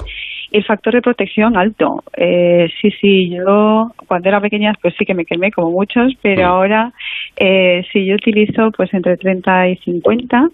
El factor de protección alto. Eh, sí, sí, yo cuando era pequeña pues sí que me quemé como muchos, pero Mm. ahora eh, sí yo utilizo pues entre 30 y 50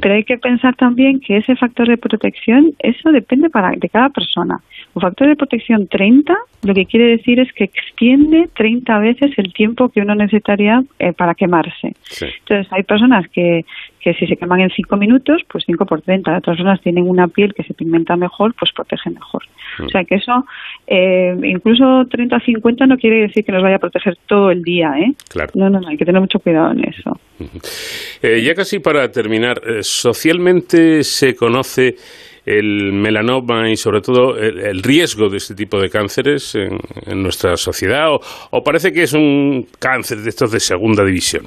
pero hay que pensar también que ese factor de protección, eso depende para, de cada persona. Un factor de protección 30, lo que quiere decir es que extiende 30 veces el tiempo que uno necesitaría eh, para quemarse. Sí. Entonces, hay personas que, que si se queman en 5 minutos, pues 5 por 30. Otras personas tienen una piel que se pigmenta mejor, pues protege mejor. O sea que eso, eh, incluso 30 a 50 no quiere decir que nos vaya a proteger todo el día, ¿eh? Claro. No, no, no, hay que tener mucho cuidado en eso. Eh, ya casi para terminar, eh, socialmente se conoce el melanoma y sobre todo el, el riesgo de este tipo de cánceres en, en nuestra sociedad o, o parece que es un cáncer de estos de segunda división.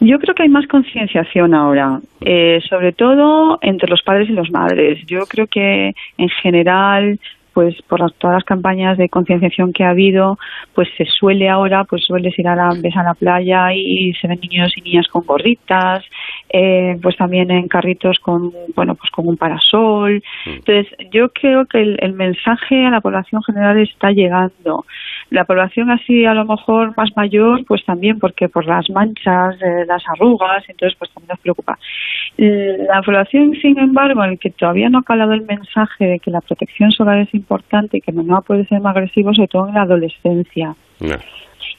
Yo creo que hay más concienciación ahora, eh, sobre todo entre los padres y las madres. Yo creo que en general, pues por las, todas las campañas de concienciación que ha habido, pues se suele ahora, pues sueles ir a la, ves a la playa y se ven niños y niñas con gorritas, eh, pues también en carritos con, bueno, pues con un parasol. Entonces, yo creo que el, el mensaje a la población general está llegando. La población así a lo mejor más mayor, pues también porque por las manchas, eh, las arrugas, entonces pues también nos preocupa. La población, sin embargo, en el que todavía no ha calado el mensaje de que la protección solar es importante y que no puede ser más agresivo, sobre todo en la adolescencia. No.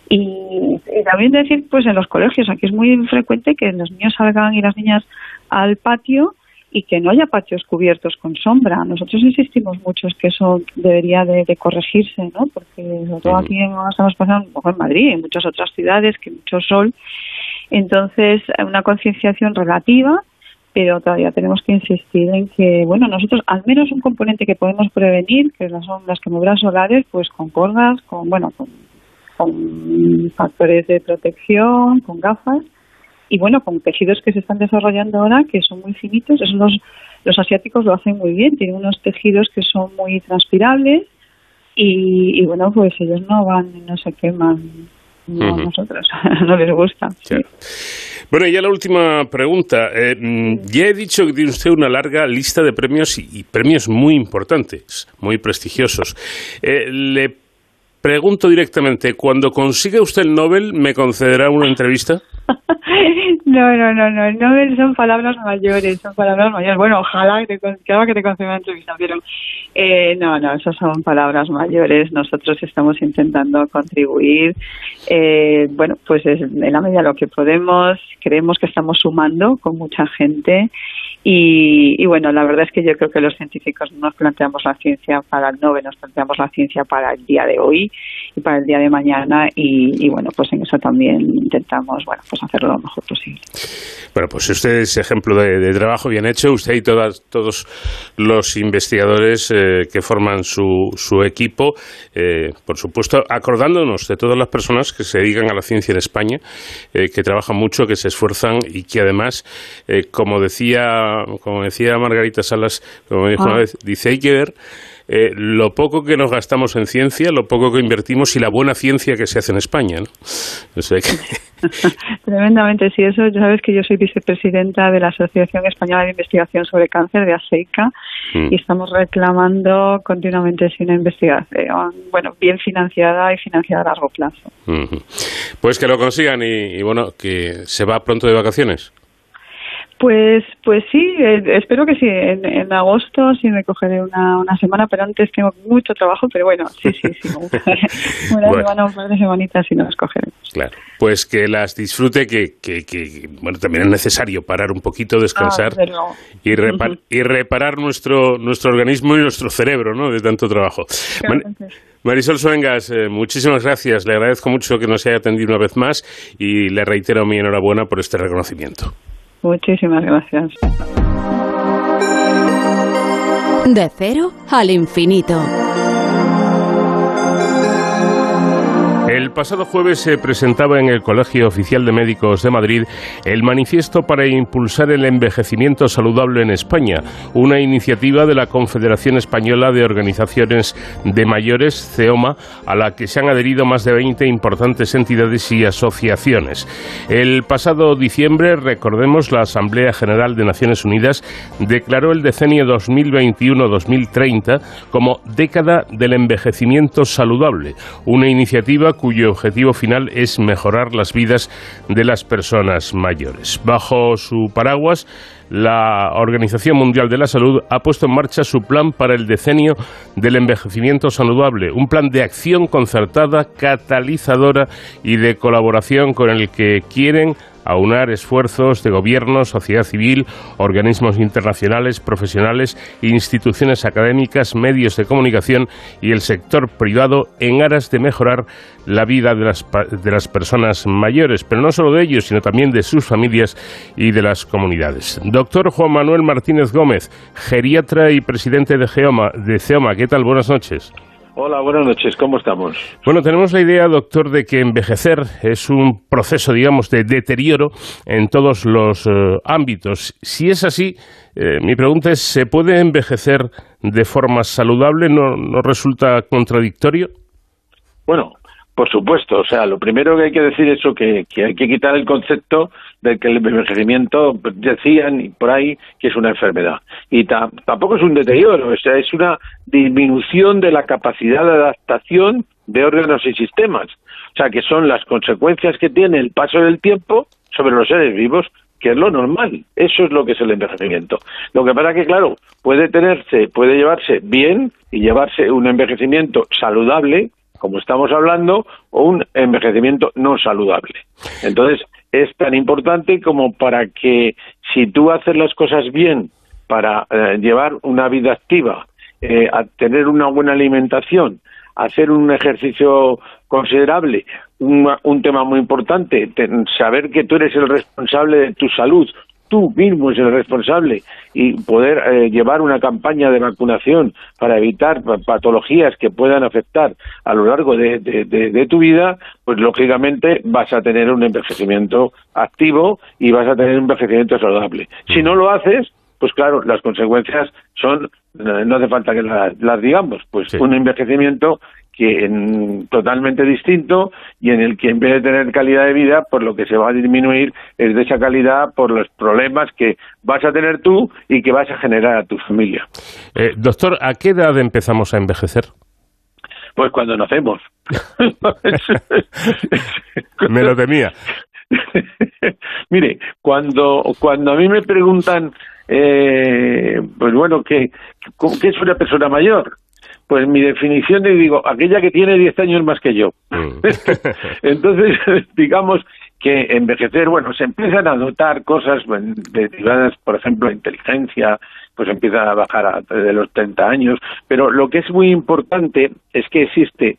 Y, y también decir, pues en los colegios, aquí es muy frecuente que los niños salgan y las niñas al patio y que no haya patios cubiertos con sombra. Nosotros insistimos mucho es que eso debería de, de corregirse, ¿no? Porque sobre todo aquí en, estamos pasando un poco en Madrid, en muchas otras ciudades, que mucho sol. Entonces, una concienciación relativa, pero todavía tenemos que insistir en que, bueno, nosotros al menos un componente que podemos prevenir, que son las quemaduras solares, pues con cordas, con, bueno, con, con factores de protección, con gafas, y bueno, con tejidos que se están desarrollando ahora que son muy finitos, eso los, los asiáticos lo hacen muy bien, tienen unos tejidos que son muy transpirables y, y bueno, pues ellos no van, no se queman, no Ujú. nosotros, no les gusta. sí. Bueno, y ya la última pregunta. Eh, mm, ya he dicho que tiene usted una larga lista de premios y, y premios muy importantes, muy prestigiosos. Eh, le pregunto directamente, cuando consiga usted el Nobel, ¿me concederá una entrevista? No, no, no, no, no son palabras mayores, son palabras mayores. Bueno, ojalá que te, con- que te conceda una entrevista, pero eh, no, no, esas son palabras mayores. Nosotros estamos intentando contribuir, eh, bueno, pues es- en la medida de lo que podemos, creemos que estamos sumando con mucha gente y, y bueno, la verdad es que yo creo que los científicos no nos planteamos la ciencia para el Nobel, nos planteamos la ciencia para el día de hoy y para el día de mañana y, y bueno, pues en eso también intentamos, bueno, pues hacerlo lo mejor posible. Bueno, pues usted es ejemplo de, trabajo bien hecho. Usted y todas, todos los investigadores eh, que forman su, su equipo, eh, por supuesto, acordándonos de todas las personas que se dedican a la ciencia en España, eh, que trabajan mucho, que se esfuerzan y que además, eh, como decía, como decía Margarita Salas, como me dijo una Ah. vez, dice hay que ver eh, lo poco que nos gastamos en ciencia, lo poco que invertimos y la buena ciencia que se hace en España. ¿no? O sea que- Tremendamente, sí, eso, ya sabes que yo soy vicepresidenta de la Asociación Española de Investigación sobre Cáncer de ASEICA Mm. y estamos reclamando continuamente sí, una investigación, bueno, bien financiada y financiada a largo plazo. Pues que lo consigan y, y, bueno, que se va pronto de vacaciones. Pues, pues sí, eh, espero que sí. En, en agosto sí me cogeré una, una semana, pero antes tengo mucho trabajo. Pero bueno, sí, sí, sí. una Bueno. semana, un par de semanitas y nos cogeremos. Claro. Pues que las disfrute, que, que, que, bueno, también es necesario parar un poquito, descansar Ah, y, repa- y reparar nuestro, nuestro organismo y nuestro cerebro, ¿no? De tanto trabajo. Marisol Suengas, eh, muchísimas gracias. Le agradezco mucho que nos haya atendido una vez más y le reitero mi enhorabuena por este reconocimiento. Muchísimas gracias. De cero al infinito. El pasado jueves se presentaba en el Colegio Oficial de Médicos de Madrid el Manifiesto para impulsar el envejecimiento saludable en España, una iniciativa de la Confederación Española de Organizaciones de Mayores, CEOMA, a la que se han adherido más de 20 importantes entidades y asociaciones. El pasado diciembre, recordemos, la Asamblea General de Naciones Unidas declaró el decenio 2021-2030 como década del envejecimiento saludable, una iniciativa cuyo objetivo final es mejorar las vidas de las personas mayores. Bajo su paraguas, la Organización Mundial de la Salud ha puesto en marcha su plan para el decenio del envejecimiento saludable, un plan de acción concertada, catalizadora y de colaboración con el que quieren aunar esfuerzos de gobierno, sociedad civil, organismos internacionales, profesionales, instituciones académicas, medios de comunicación y el sector privado en aras de mejorar la vida de las, de las personas mayores, pero no solo de ellos, sino también de sus familias y de las comunidades. Doctor Juan Manuel Martínez Gómez, geriatra y presidente de, Geoma, de CEOMA, ¿qué tal? Buenas noches. Hola, buenas noches, ¿cómo estamos? Bueno, tenemos la idea, doctor, de que envejecer es un proceso, digamos, de deterioro en todos los eh, ámbitos. Si es así, eh, mi pregunta es, ¿se puede envejecer de forma saludable? ¿No, no resulta contradictorio? Bueno, por supuesto, o sea, lo primero que hay que decir es que hay que quitar el concepto de que el envejecimiento, decían por ahí, que es una enfermedad. Y ta- tampoco es un deterioro, o sea, es una disminución de la capacidad de adaptación de órganos y sistemas. O sea, que son las consecuencias que tiene el paso del tiempo sobre los seres vivos, que es lo normal. Eso es lo que es el envejecimiento. Lo que pasa que, claro, puede tenerse, puede llevarse bien y llevarse un envejecimiento saludable, como estamos hablando, o un envejecimiento no saludable. Entonces, es tan importante como para que si tú haces las cosas bien para eh, llevar una vida activa, eh, tener una buena alimentación, hacer un ejercicio considerable, un, un tema muy importante, ten- saber que tú eres el responsable de tu salud, tú mismo eres el responsable y poder eh, llevar una campaña de vacunación para evitar pa- patologías que puedan afectar a lo largo de, de- de- de tu vida, pues lógicamente vas a tener un envejecimiento activo y vas a tener un envejecimiento saludable. Si no lo haces, pues claro, las consecuencias son, no hace falta que las, las digamos, pues Sí. un envejecimiento que en- totalmente distinto y en el que en vez de tener calidad de vida, pues lo que se va a disminuir es de esa calidad por los problemas que vas a tener tú y que vas a generar a tu familia. Eh, doctor, ¿a qué edad empezamos a envejecer? Pues cuando nacemos. Me lo temía. Mire, cuando, cuando a mí me preguntan, eh, pues bueno, ¿qué, ¿qué es una persona mayor? Pues mi definición de digo, aquella que tiene 10 años más que yo. Mm. Entonces, digamos que envejecer, bueno, se empiezan a notar cosas bueno, derivadas, por ejemplo, la inteligencia, pues empieza a bajar a, de los 30 años, pero lo que es muy importante es que existe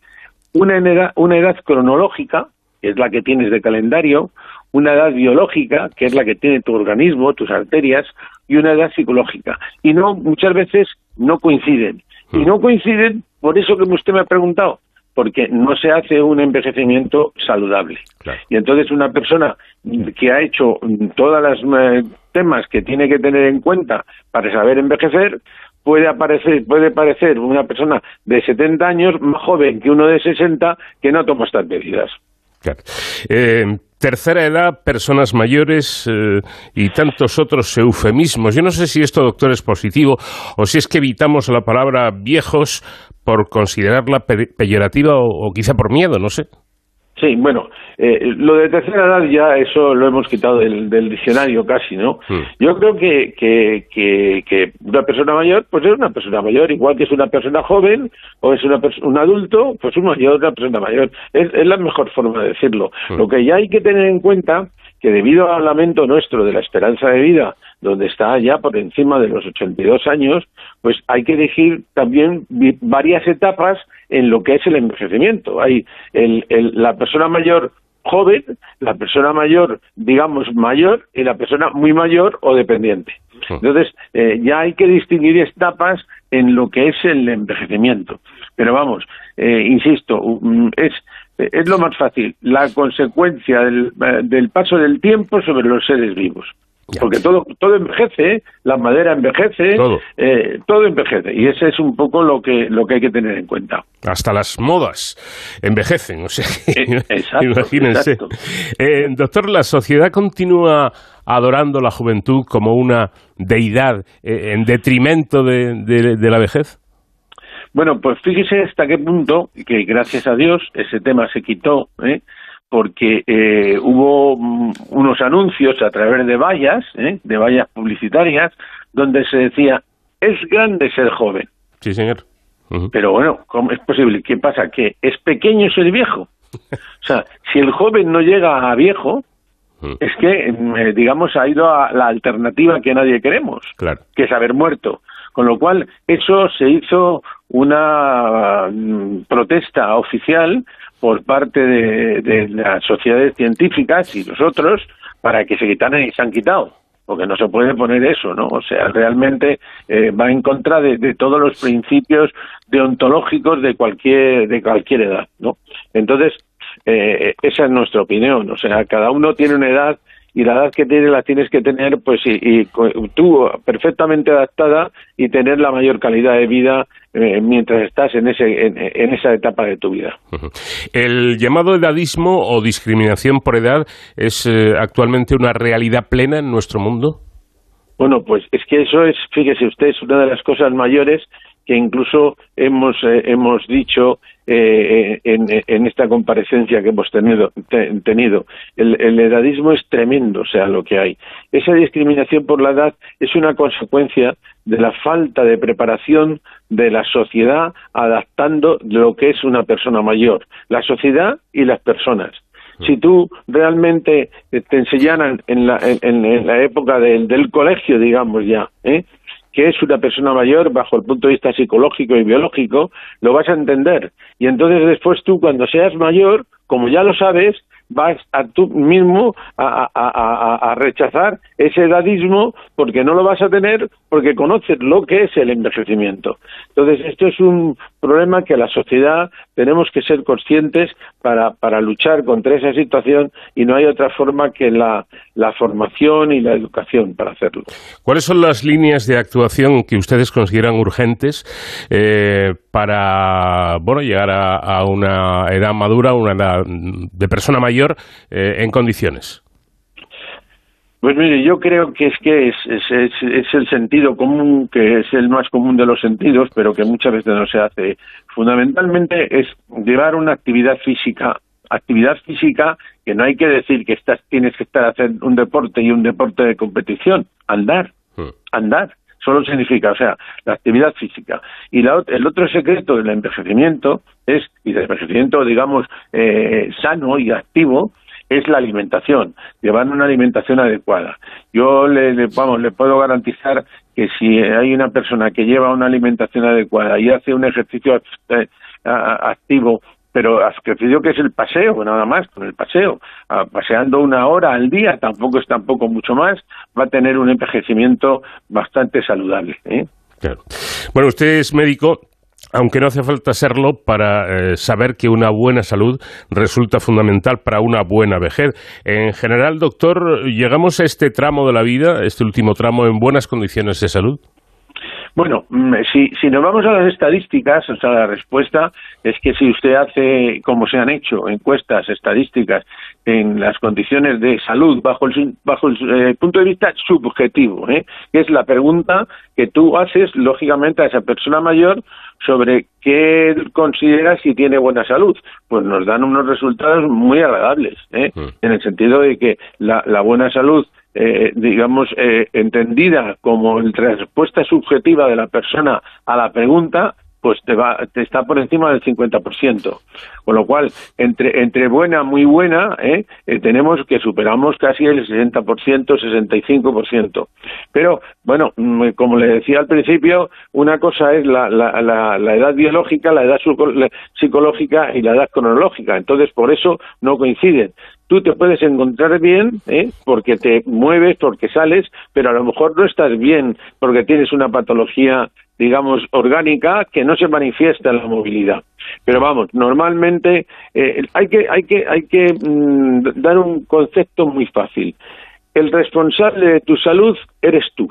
una edad, una edad cronológica, que es la que tienes de calendario, una edad biológica, que es la que tiene tu organismo, tus arterias, y una edad psicológica. Y no, muchas veces no coinciden. Y no coinciden por eso que usted me ha preguntado, porque no se hace un envejecimiento saludable. Claro. Y entonces una persona que ha hecho todos los temas que tiene que tener en cuenta para saber envejecer, puede aparecer, puede parecer una persona de 70 años más joven que uno de 60 que no toma estas medidas. Eh, tercera edad, personas mayores eh, y tantos otros eufemismos. Yo no sé si esto, doctor, es positivo o si es que evitamos la palabra viejos por considerarla pe- peyorativa o quizá por miedo, no sé. Sí, bueno, eh, lo de tercera edad ya eso lo hemos quitado del, del diccionario casi, ¿no? Mm. Yo creo que, que, que, que una persona mayor, pues es una persona mayor, igual que es una persona joven o es una un adulto, pues un mayor, una persona mayor. Es, es la mejor forma de decirlo. Mm. Lo que ya hay que tener en cuenta que debido al lamento nuestro de la esperanza de vida, donde está ya por encima de los 82 años, pues hay que elegir también varias etapas en lo que es el envejecimiento. Hay el- el- la persona mayor joven, la persona mayor, digamos, mayor, y la persona muy mayor o dependiente. Entonces, eh, ya hay que distinguir etapas en lo que es el envejecimiento. Pero vamos, eh, insisto, um, es, es lo más fácil, la consecuencia del, eh, del paso del tiempo sobre los seres vivos. Porque todo, todo envejece, la madera envejece, Todo. eh, todo envejece. Y ese es un poco lo que, lo que hay que tener en cuenta. Hasta las modas envejecen, o sea, que- Eh, exacto, imagínense. exacto. Eh, doctor, ¿la sociedad continúa adorando la juventud como una deidad eh, en detrimento de, de- de la vejez? Bueno, pues fíjese hasta qué punto que gracias a Dios ese tema se quitó, ¿eh? Porque eh, hubo mm, unos anuncios a través de vallas, ¿eh? de vallas publicitarias, donde se decía, es grande ser joven. Sí, señor. Pero bueno, ¿cómo es posible? ¿Qué pasa? ¿Que es pequeño ser viejo? O sea, si el joven no llega a viejo, es que, mm, eh, digamos, ha ido a la alternativa que nadie queremos Claro. que es haber muerto. Con lo cual, eso se hizo una mm, protesta oficial por parte de, de las sociedades científicas y nosotros para que se quitaran y se han quitado. Porque no se puede poner eso, ¿no? O sea, realmente eh, va en contra de, todos los principios deontológicos de cualquier de cualquier edad, ¿no? Entonces, eh, esa es nuestra opinión. O sea, cada uno tiene una edad y la edad que tiene la tienes que tener, pues, y, y tú perfectamente adaptada y tener la mayor calidad de vida eh, mientras estás en, ese, en, en esa etapa de tu vida. El llamado edadismo o discriminación por edad es eh, actualmente una realidad plena en nuestro mundo. Bueno, pues es que eso es, fíjese usted, es una de las cosas mayores que incluso hemos, eh, hemos dicho eh, en, en esta comparecencia que hemos tenido. te- tenido. El, el edadismo es tremendo, o sea, lo que hay. Esa discriminación por la edad es una consecuencia de la falta de preparación de la sociedad adaptando lo que es una persona mayor, la sociedad y las personas. Si tú realmente eh, te enseñaran en la, en- en la época del, del colegio, digamos ya, ¿eh? Que es una persona mayor bajo el punto de vista psicológico y biológico, lo vas a entender. Y entonces después tú, cuando seas mayor, como ya lo sabes, vas a tú mismo a, a- a- rechazar ese edadismo porque no lo vas a tener porque conoces lo que es el envejecimiento. Entonces, esto es un problema que la sociedad tenemos que ser conscientes para, para luchar contra esa situación y no hay otra forma que la, la formación y la educación para hacerlo. ¿Cuáles son las líneas de actuación que ustedes consideran urgentes eh, para bueno, llegar a, una edad madura, una edad de persona mayor eh, en condiciones? Pues mire, yo creo que es que es, es, es- es el sentido común, que es el más común de los sentidos, pero que muchas veces no se hace. Fundamentalmente es llevar una actividad física, actividad física que no hay que decir que estás, tienes que estar hacer un deporte y un deporte de competición, andar, Hmm. andar. Solo significa, o sea, la actividad física. Y la el otro secreto del envejecimiento es, y del envejecimiento, digamos, eh, sano y activo, es la alimentación, llevar una alimentación adecuada. Yo le, vamos, le puedo garantizar que si hay una persona que lleva una alimentación adecuada y hace un ejercicio eh, activo, pero ejercicio que es el paseo, nada más, con el paseo, paseando una hora al día, tampoco es tampoco mucho más, va a tener un envejecimiento bastante saludable. ¿eh? Claro. Bueno, usted es médico. Aunque no hace falta serlo para eh, saber que una buena salud resulta fundamental para una buena vejez. En general, doctor, ¿llegamos a este tramo de la vida, este último tramo, en buenas condiciones de salud? Bueno, mm, si, si nos vamos a las estadísticas, o sea, la respuesta es que si usted hace, como se han hecho, encuestas estadísticas en las condiciones de salud bajo el, bajo el eh, punto de vista subjetivo, ¿eh? que es la pregunta que tú haces, lógicamente, a esa persona mayor sobre qué considera si tiene buena salud, pues nos dan unos resultados muy agradables, ¿eh? Mm. en el sentido de que la, la buena salud eh, digamos, eh, entendida como la respuesta subjetiva de la persona a la pregunta, pues te, va, te está por encima del 50%. Con lo cual, entre, entre buena, muy buena, ¿eh? Eh, tenemos que superamos casi el 60%, 65%. Pero, bueno, mm, como le decía al principio, una cosa es la, la, la, la edad biológica, la edad psicológica y la edad cronológica. Entonces, por eso no coinciden tú te puedes encontrar bien ¿eh? porque te mueves, porque sales, pero a lo mejor no estás bien porque tienes una patología, digamos, orgánica que no se manifiesta en la movilidad. Pero vamos, normalmente eh, hay que, hay que, hay que mm, dar un concepto muy fácil. El responsable de tu salud eres tú.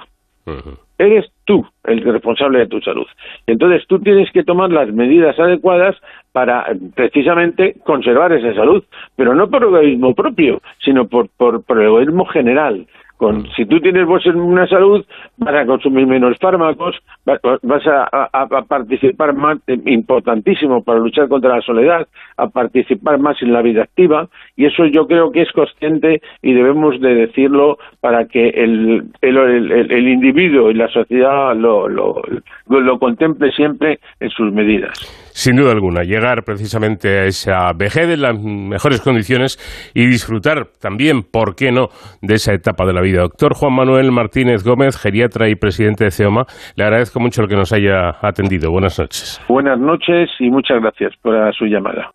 Eres tú el responsable de tu salud. Entonces tú tienes que tomar las medidas adecuadas para precisamente conservar esa salud, pero no por egoísmo propio, sino por, por, por egoísmo general. Con, si tú tienes vos una salud, vas a consumir menos fármacos, va- va- vas a, participar más, eh, importantísimo para luchar contra la soledad, a participar más en la vida activa, y eso yo creo que es consciente y debemos de decirlo para que el, el, el- el individuo y la sociedad lo, lo, lo contemple siempre en sus medidas. Sin duda alguna, llegar precisamente a esa vejez en las mejores condiciones y disfrutar también, ¿por qué no?, de esa etapa de la vida. Doctor Juan Manuel Martínez Gómez, geriatra y presidente de CEOMA, le agradezco mucho el que nos haya atendido. Buenas noches. Buenas noches y muchas gracias por su llamada.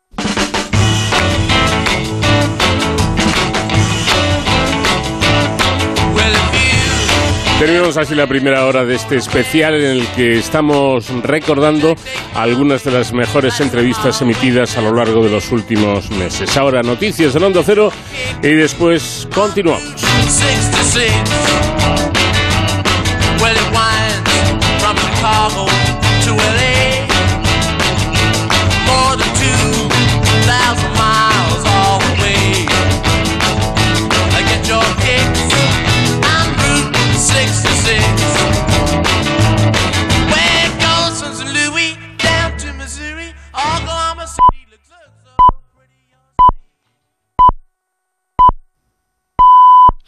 Terminamos así la primera hora de este especial en el que estamos recordando algunas de las mejores entrevistas emitidas a lo largo de los últimos meses. Ahora noticias del Onda Cero y después continuamos.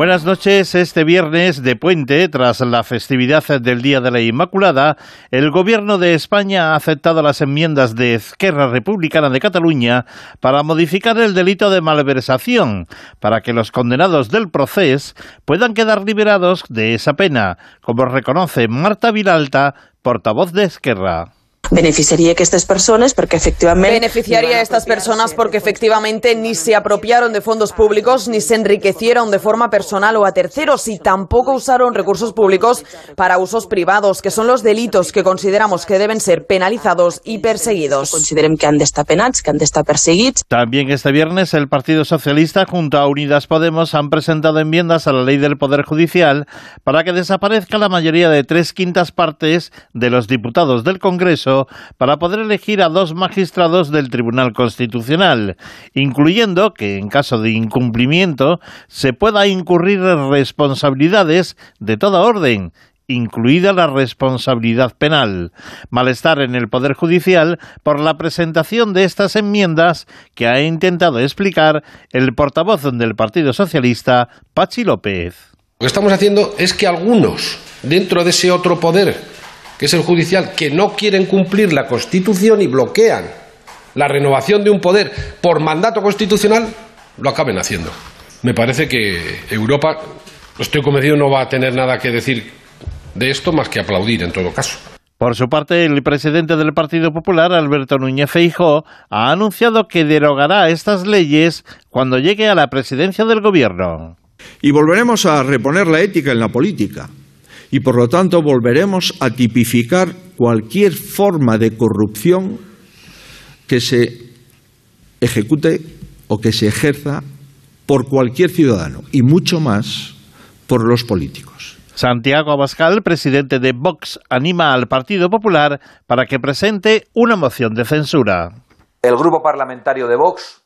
Buenas noches. Este viernes de puente, tras la festividad del Día de la Inmaculada, el Gobierno de España ha aceptado las enmiendas de Esquerra Republicana de Cataluña para modificar el delito de malversación, para que los condenados del proceso puedan quedar liberados de esa pena, como reconoce Marta Vilalta, portavoz de Esquerra beneficiaría que estas personas porque efectivamente beneficiaría a estas personas porque efectivamente ni se apropiaron de fondos públicos ni se enriquecieron de forma personal o a terceros y tampoco usaron recursos públicos para usos privados que son los delitos que consideramos que deben ser penalizados y perseguidos. Considerem que han d'estar penats que han d'estar perseguits. También este viernes el Partido Socialista junto a Unidas Podemos han presentado enmiendas a la ley del Poder Judicial para que desaparezca la mayoría de tres quintas partes de los diputados del Congreso para poder elegir a dos magistrados del Tribunal Constitucional, incluyendo que en caso de incumplimiento se pueda incurrir responsabilidades de toda orden, incluida la responsabilidad penal. Malestar en el Poder Judicial por la presentación de estas enmiendas que ha intentado explicar el portavoz del Partido Socialista, Pachi López. Lo que estamos haciendo es que algunos, dentro de ese otro poder que es el judicial, que no quieren cumplir la Constitución y bloquean la renovación de un poder por mandato constitucional, lo acaben haciendo. Me parece que Europa, estoy convencido, no va a tener nada que decir de esto más que aplaudir en todo caso. Por su parte, el presidente del Partido Popular, Alberto Núñez Feijóo, ha anunciado que derogará estas leyes cuando llegue a la presidencia del gobierno. Y volveremos a reponer la ética en la política y por lo tanto volveremos a tipificar cualquier forma de corrupción que se ejecute o que se ejerza por cualquier ciudadano y mucho más por los políticos. Santiago Abascal, presidente de Vox, anima al Partido Popular para que presente una moción de censura. El grupo parlamentario de Vox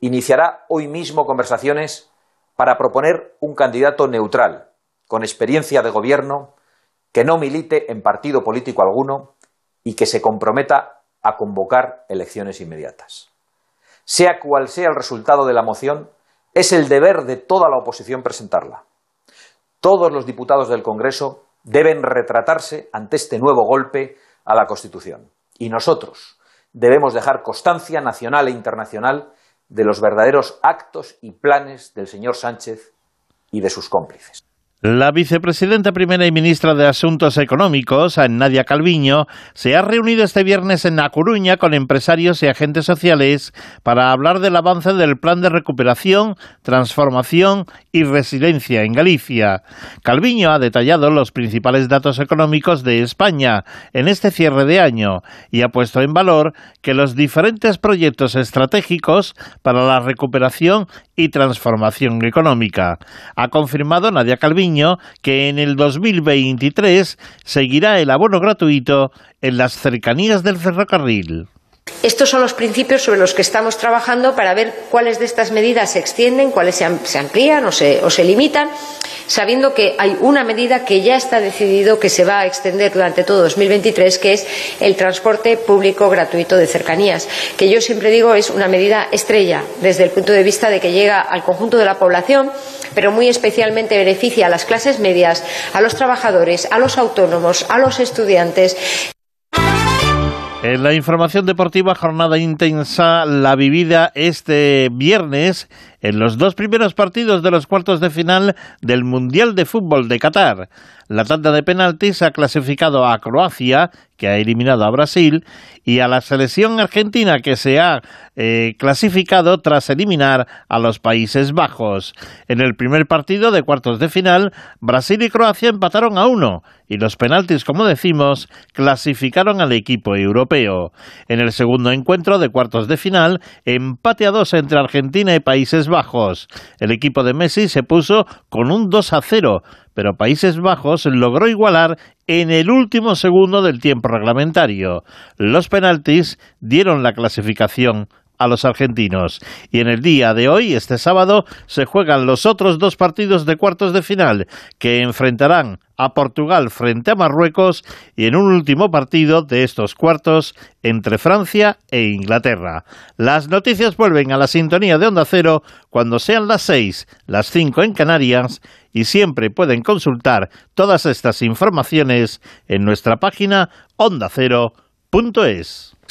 iniciará hoy mismo conversaciones para proponer un candidato neutral con experiencia de gobierno, que no milite en partido político alguno y que se comprometa a convocar elecciones inmediatas. Sea cual sea el resultado de la moción, es el deber de toda la oposición presentarla. Todos los diputados del Congreso deben retratarse ante este nuevo golpe a la Constitución. Y nosotros debemos dejar constancia nacional e internacional de los verdaderos actos y planes del señor Sánchez y de sus cómplices. La vicepresidenta primera y ministra de Asuntos Económicos, Nadia Calviño, se ha reunido este viernes en A Coruña con empresarios y agentes sociales para hablar del avance del plan de recuperación, transformación y resiliencia en Galicia. Calviño ha detallado los principales datos económicos de España en este cierre de año y ha puesto en valor que los diferentes proyectos estratégicos para la recuperación y transformación económica. Ha confirmado Nadia Calviño que en el 2023 seguirá el abono gratuito en las cercanías del ferrocarril. Estos son los principios sobre los que estamos trabajando para ver cuáles de estas medidas se extienden, cuáles se, amplían o se, limitan, sabiendo que hay una medida que ya está decidido que se va a extender durante todo 2023, que es el transporte público gratuito de cercanías, que yo siempre digo es una medida estrella desde el punto de vista de que llega al conjunto de la población, pero muy especialmente beneficia a las clases medias, a los trabajadores, a los autónomos, a los estudiantes. En la información deportiva, jornada intensa, la vivida este viernes en los dos primeros partidos de los cuartos de final del Mundial de Fútbol de Qatar. La tanda de penaltis ha clasificado a Croacia, que ha eliminado a Brasil, y a la selección argentina, que se ha eh, clasificado tras eliminar a los Países Bajos. En el primer partido de cuartos de final, Brasil y Croacia empataron a uno, y los penaltis, como decimos, clasificaron al equipo europeo. En el segundo encuentro de cuartos de final, empate a dos entre Argentina y Países Bajos. El equipo de Messi se puso con un 2 a 0, pero Países Bajos logró igualar en el último segundo del tiempo reglamentario. Los penaltis dieron la clasificación a los argentinos. Y en el día de hoy, este sábado, se juegan los otros dos partidos de cuartos de final, que enfrentarán a Portugal frente a Marruecos y en un último partido de estos cuartos entre Francia e Inglaterra. Las noticias vuelven a la sintonía de Onda Cero cuando sean las seis, las cinco en Canarias y siempre pueden consultar todas estas informaciones en nuestra página ondacero.es.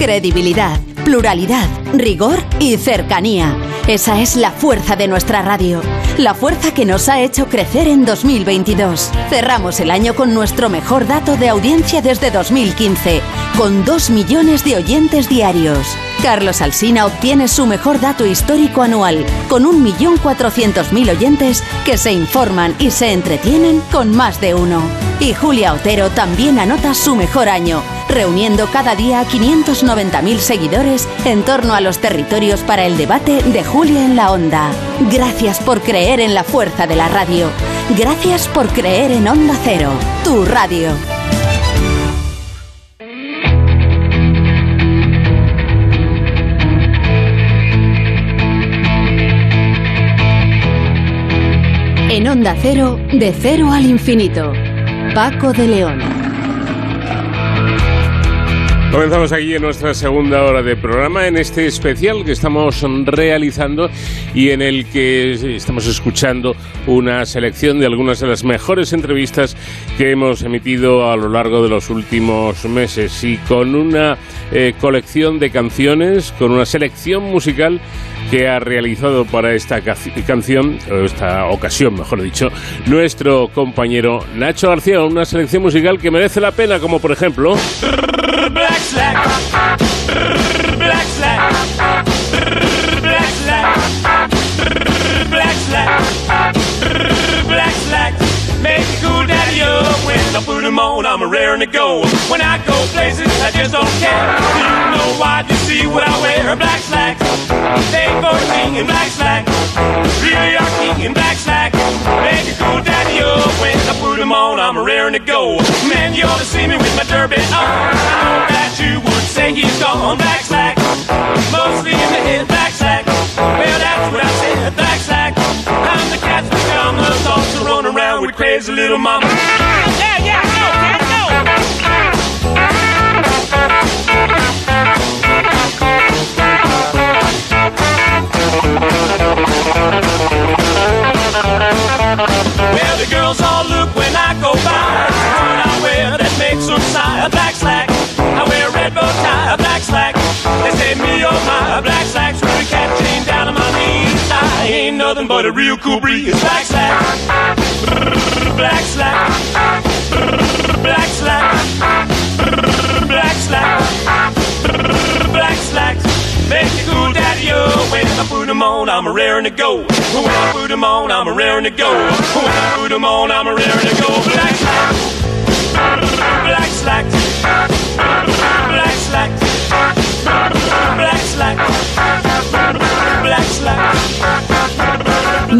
Credibilidad, pluralidad, rigor y cercanía. Esa es la fuerza de nuestra radio. La fuerza que nos ha hecho crecer en 2022. Cerramos el año con nuestro mejor dato de audiencia desde 2015, con 2 millones de oyentes diarios. Carlos Alsina obtiene su mejor dato histórico anual, con 1.400.000 oyentes que se informan y se entretienen con más de uno. Y Julia Otero también anota su mejor año, reuniendo cada día a 590.000 seguidores en torno a los territorios para el debate de Julia en la Onda. Gracias por creer en la fuerza de la radio. Gracias por creer en Onda Cero, tu radio. En Onda Cero, de cero al infinito. Paco de León. Comenzamos aquí en nuestra segunda hora de programa, en este especial que estamos realizando y en el que estamos escuchando una selección de algunas de las mejores entrevistas que hemos emitido a lo largo de los últimos meses. Y con una eh, colección de canciones, con una selección musical que ha realizado para esta ca- canción, o esta ocasión, mejor dicho, nuestro compañero Nacho García, una selección musical que merece la pena, como por ejemplo... Black slack. Black slack. Black slack. Black slack. Black slack. Make me cool daddy up when I put 'em on. I'm raring to go. When I go places, I just don't care. You know why? See what I wear? Black slacks. They for king in black slacks. Really are king in black slacks. Make me cool daddy up when I put 'em on. I'm raring to go. Man, you ought to see me with my derby on. I know that you would say he's gone. Black slack. Mostly in the head, black slack. Well, that's what I said, black slack. I'm the cat's pajamas, also run around with crazy little mama. Yeah, yeah, go, cat, go. Well, the girls all look when I go by. I wear that sigh. A black slack. I wear red bow tie. A black slack. They say me oh my. A black slack's down on my knees. I ain't nothing but a real cool breeze. Black slack. Black slack. Black slack. Make me cool daddy When I put on, I'm raring to go. When I put on, I'm raring to go. When I put on, I'm raring to go. Black slacks. Black slacks. Black slacks. Black slacks. Black slacks.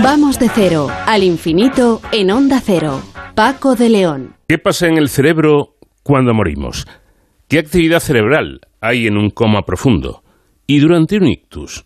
Vamos de cero al infinito en Onda Cero. Paco de León. ¿Qué pasa en el cerebro cuando morimos? ¿Qué actividad cerebral hay en un coma profundo? Y durante un ictus,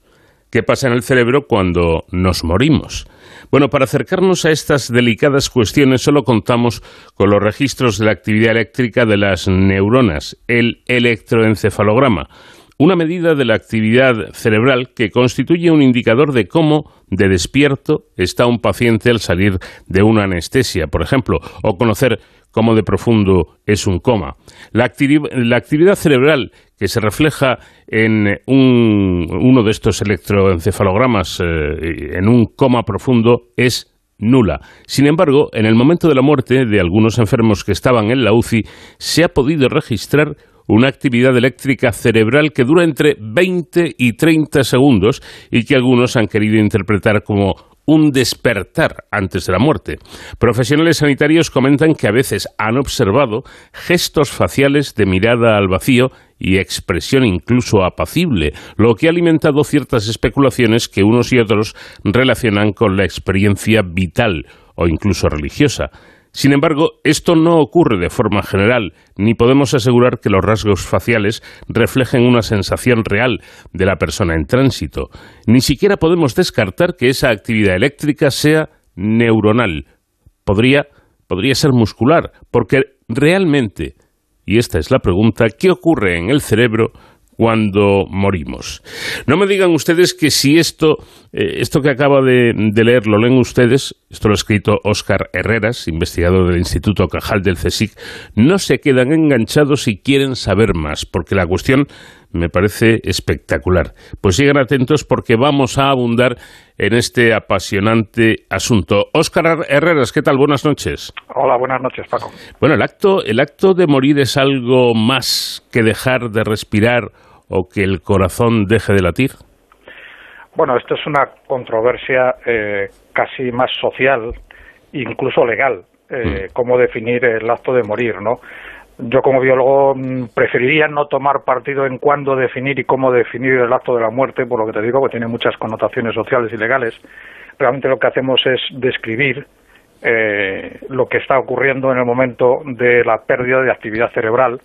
¿qué pasa en el cerebro cuando nos morimos? Bueno, para acercarnos a estas delicadas cuestiones solo contamos con los registros de la actividad eléctrica de las neuronas, el electroencefalograma, una medida de la actividad cerebral que constituye un indicador de cómo de despierto está un paciente al salir de una anestesia, por ejemplo, o conocer cómo de profundo es un coma. La, la actividad cerebral que se refleja en un- uno de estos electroencefalogramas eh, en un coma profundo es nula. Sin embargo, en el momento de la muerte de algunos enfermos que estaban en la UCI, se ha podido registrar una actividad eléctrica cerebral que dura entre 20 y 30 segundos y que algunos han querido interpretar como un despertar antes de la muerte. Profesionales sanitarios comentan que a veces han observado gestos faciales de mirada al vacío y expresión incluso apacible, lo que ha alimentado ciertas especulaciones que unos y otros relacionan con la experiencia vital o incluso religiosa. Sin embargo, esto no ocurre de forma general, ni podemos asegurar que los rasgos faciales reflejen una sensación real de la persona en tránsito. Ni siquiera podemos descartar que esa actividad eléctrica sea neuronal. Podría, podría ser muscular, porque realmente, y esta es la pregunta, ¿qué ocurre en el cerebro cuando morimos. No me digan ustedes que si esto, eh, esto que acaba de, de, leer lo leen ustedes, esto lo ha escrito Óscar Herreras, investigador del Instituto Cajal del CSIC, no se quedan enganchados y quieren saber más, porque la cuestión me parece espectacular. Pues sigan atentos porque vamos a abundar en este apasionante asunto. Óscar Herreras, ¿qué tal? Buenas noches. Hola, buenas noches, Paco. Bueno, el acto, el acto de morir es algo más que dejar de respirar o que el corazón deje de latir. Bueno, esto es una controversia eh, casi más social, incluso legal, eh, mm. cómo definir el acto de morir, ¿no? Yo como biólogo mm, preferiría no tomar partido en cuándo definir y cómo definir el acto de la muerte, por lo que te digo, que tiene muchas connotaciones sociales y legales. Realmente lo que hacemos es describir eh, lo que está ocurriendo en el momento de la pérdida de actividad cerebral,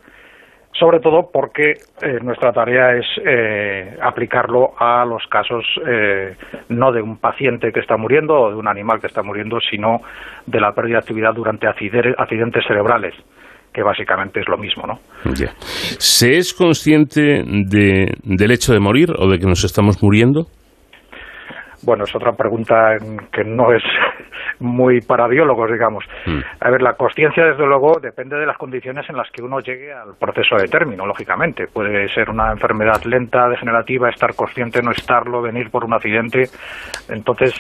sobre todo porque eh, nuestra tarea es eh, aplicarlo a los casos eh, no de un paciente que está muriendo o de un animal que está muriendo, sino de la pérdida de actividad durante accidentes cerebrales que básicamente es lo mismo, ¿no? ¿Se es consciente de, del hecho de morir o de que nos estamos muriendo? Bueno, es otra pregunta que no es muy para biólogos, digamos. Mm. A ver, la conciencia, desde luego, depende de las condiciones en las que uno llegue al proceso de término, lógicamente. Puede ser una enfermedad lenta, degenerativa, estar consciente, no estarlo, venir por un accidente. Entonces,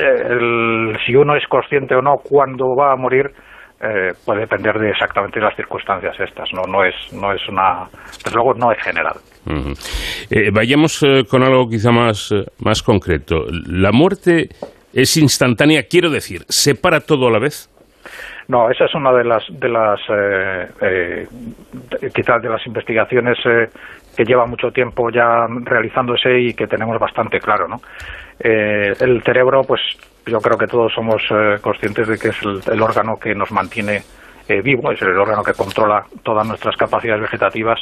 eh, si uno es consciente o no cuándo va a morir, eh, puede depender de exactamente las circunstancias estas. No, no es, no es una, desde luego, no es general. eh, vayamos eh, con algo quizá más, más concreto. La muerte es instantánea, quiero decir, ¿se para todo a la vez? No, esa es una de las, de las eh, eh, quizás de las investigaciones eh, que lleva mucho tiempo ya realizándose y que tenemos bastante claro, ¿no? Eh, el cerebro, pues yo creo que todos somos eh, conscientes de que es el, el órgano que nos mantiene eh, vivo, es el órgano que controla todas nuestras capacidades vegetativas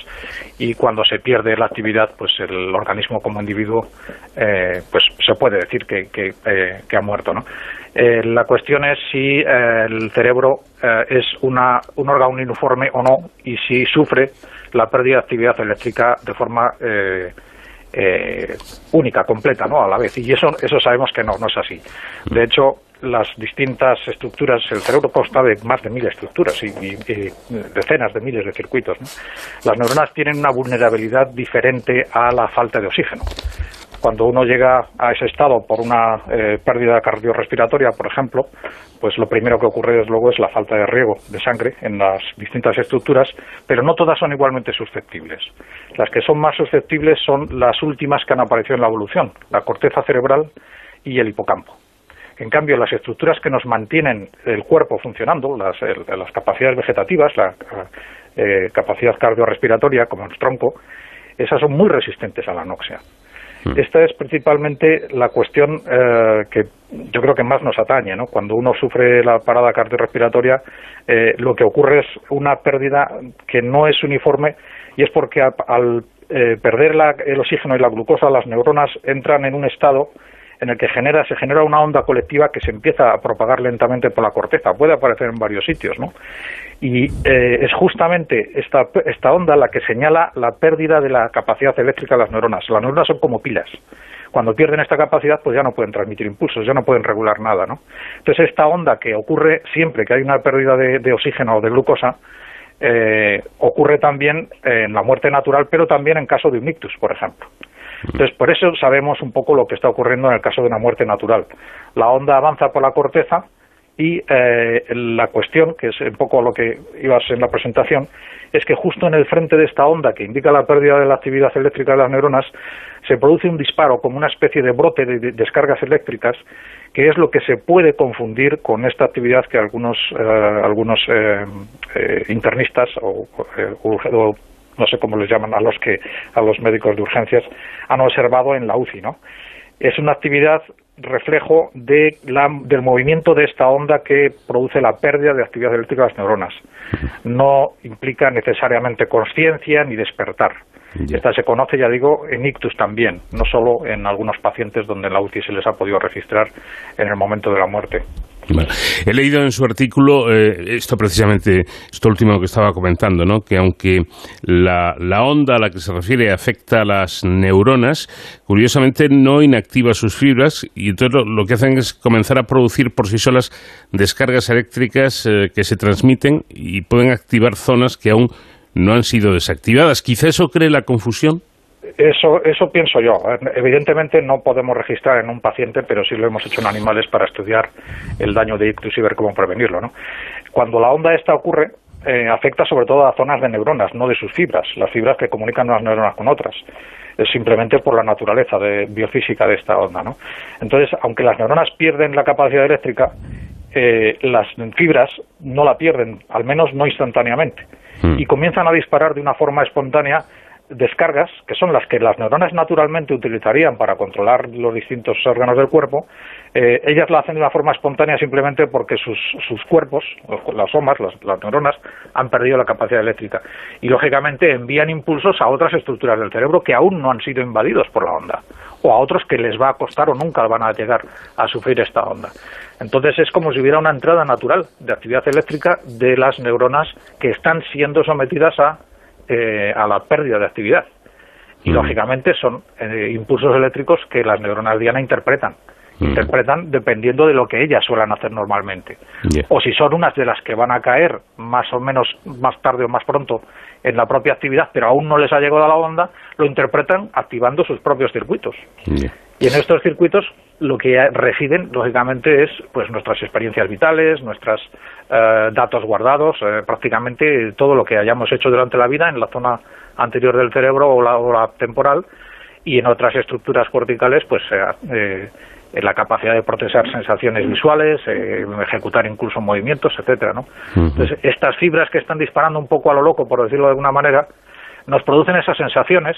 y cuando se pierde la actividad, pues el organismo como individuo, eh, pues se puede decir que, que, eh, que ha muerto, ¿no? Eh, la cuestión es si el cerebro es una, un órgano uniforme o no y si sufre la pérdida de actividad eléctrica de forma única, completa, ¿no? A la vez. Y eso, eso sabemos que no, no es así. De hecho, las distintas estructuras, el cerebro consta de más de mil estructuras y, decenas de miles de circuitos. Las neuronas tienen una vulnerabilidad diferente a la falta de oxígeno. Cuando uno llega a ese estado por una eh, pérdida cardiorrespiratoria, por ejemplo, pues lo primero que ocurre desde luego es la falta de riego de sangre en las distintas estructuras, pero no todas son igualmente susceptibles. Las que son más susceptibles son las últimas que han aparecido en la evolución, la corteza cerebral y el hipocampo. En cambio, las estructuras que nos mantienen el cuerpo funcionando, las, el, las capacidades vegetativas, la eh, capacidad cardiorrespiratoria, como el tronco, esas son muy resistentes a la anoxia. Esta es principalmente la cuestión eh, que yo creo que más nos atañe. ¿no? Cuando uno sufre la parada cardiorrespiratoria, eh, lo que ocurre es una pérdida que no es uniforme y es porque al, al eh, perder la, el oxígeno y la glucosa, las neuronas entran en un estado en el que genera, se genera una onda colectiva que se empieza a propagar lentamente por la corteza. Puede aparecer en varios sitios, ¿no? Y eh, es justamente esta, esta onda la que señala la pérdida de la capacidad eléctrica de las neuronas. Las neuronas son como pilas. Cuando pierden esta capacidad, pues ya no pueden transmitir impulsos, ya no pueden regular nada, ¿no? Entonces, esta onda que ocurre siempre que hay una pérdida de, oxígeno o de glucosa, eh, ocurre también en la muerte natural, pero también en caso de un ictus, por ejemplo. Entonces, por eso sabemos un poco lo que está ocurriendo en el caso de una muerte natural. La onda avanza por la corteza y eh, la cuestión, que es un poco lo que ibas en la presentación, es que justo en el frente de esta onda que indica la pérdida de la actividad eléctrica de las neuronas, se produce un disparo como una especie de brote de descargas eléctricas, que es lo que se puede confundir con esta actividad que algunos, eh, algunos eh, eh, internistas o, eh, o no sé cómo les llaman a los que a los médicos de urgencias han observado en la UCI, ¿no? Es una actividad reflejo de la- del movimiento de esta onda que produce la pérdida de actividad eléctrica de las neuronas. No implica necesariamente conciencia ni despertar. Esta se conoce, ya digo, en ictus también, no solo en algunos pacientes donde en la UCI se les ha podido registrar en el momento de la muerte. He leído en su artículo eh, esto precisamente, esto último que estaba comentando, ¿no? que aunque la, la onda a la que se refiere afecta a las neuronas, curiosamente no inactiva sus fibras y entonces lo, lo que hacen es comenzar a producir por sí solas descargas eléctricas eh, que se transmiten y pueden activar zonas que aún no han sido desactivadas. Quizá eso cree la confusión. Eso, eso pienso yo. Evidentemente no podemos registrar en un paciente, pero sí lo hemos hecho en animales para estudiar el daño de ictus y ver cómo prevenirlo. ¿no? Cuando la onda esta ocurre, eh, afecta sobre todo a zonas de neuronas, no de sus fibras, las fibras que comunican unas neuronas con otras. Es simplemente por la naturaleza de, biofísica de esta onda. ¿no? Entonces, aunque las neuronas pierden la capacidad eléctrica, eh, las fibras no la pierden, al menos no instantáneamente, y comienzan a disparar de una forma espontánea descargas, que son las que las neuronas naturalmente utilizarían para controlar los distintos órganos del cuerpo, eh, ellas lo hacen de una forma espontánea simplemente porque sus, sus cuerpos, las somas, las, las neuronas, han perdido la capacidad eléctrica. Y lógicamente envían impulsos a otras estructuras del cerebro que aún no han sido invadidos por la onda, o a otros que les va a costar o nunca van a llegar a sufrir esta onda. Entonces es como si hubiera una entrada natural de actividad eléctrica de las neuronas que están siendo sometidas a eh, a la pérdida de actividad. Y lógicamente son eh, impulsos eléctricos que las neuronas diana interpretan. Interpretan dependiendo de lo que ellas suelen hacer normalmente. O si son unas de las que van a caer más o menos más tarde o más pronto en la propia actividad, pero aún no les ha llegado a la onda, lo interpretan activando sus propios circuitos. Y en estos circuitos lo que residen, lógicamente, es pues nuestras experiencias vitales, nuestros datos guardados, eh, prácticamente todo lo que hayamos hecho durante la vida en la zona anterior del cerebro o la, o la temporal y en otras estructuras corticales, pues eh, eh, en la capacidad de procesar sensaciones visuales, eh, ejecutar incluso movimientos, etcétera, ¿no? Entonces, estas fibras que están disparando un poco a lo loco, por decirlo de alguna manera, nos producen esas sensaciones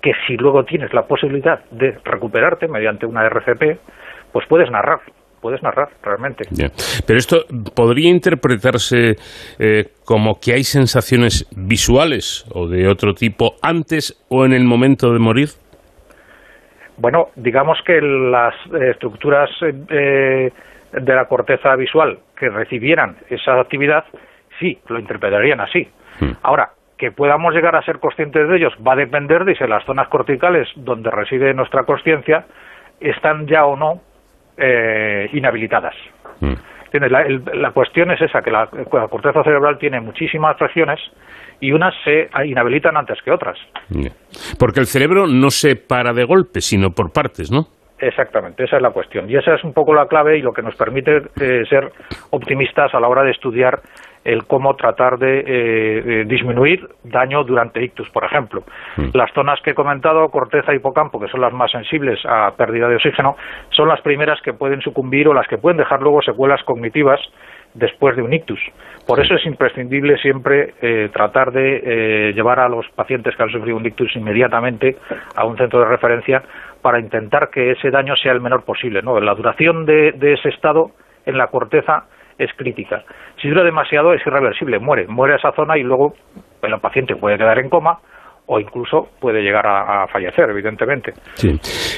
que si luego tienes la posibilidad de recuperarte mediante una RCP, pues puedes narrar, puedes narrar realmente. Pero esto podría interpretarse eh, como que hay sensaciones visuales o de otro tipo antes o en el momento de morir. Bueno, digamos que las eh, estructuras eh, de la corteza visual que recibieran esa actividad, sí, lo interpretarían así. Ahora, que podamos llegar a ser conscientes de ellos va a depender de si las zonas corticales donde reside nuestra conciencia están ya o no eh, inhabilitadas. ¿Entiendes? La, el- la cuestión es esa, que la, la corteza cerebral tiene muchísimas regiones y unas se inhabilitan antes que otras. Porque el cerebro no se para de golpe, sino por partes, ¿no? Exactamente, esa es la cuestión. Y esa es un poco la clave y lo que nos permite eh, ser optimistas a la hora de estudiar el cómo tratar de eh, eh, disminuir daño durante ictus, por ejemplo. Las zonas que he comentado, corteza y hipocampo, que son las más sensibles a pérdida de oxígeno, son las primeras que pueden sucumbir o las que pueden dejar luego secuelas cognitivas después de un ictus. Por eso es imprescindible siempre eh, tratar de eh, llevar a los pacientes que han sufrido un ictus inmediatamente a un centro de referencia para intentar que ese daño sea el menor posible. ¿no? La duración de, de ese estado en la corteza es crítica. Si dura demasiado es irreversible, muere, muere esa zona y luego el paciente puede quedar en coma o incluso puede llegar a, fallecer, evidentemente. Sí.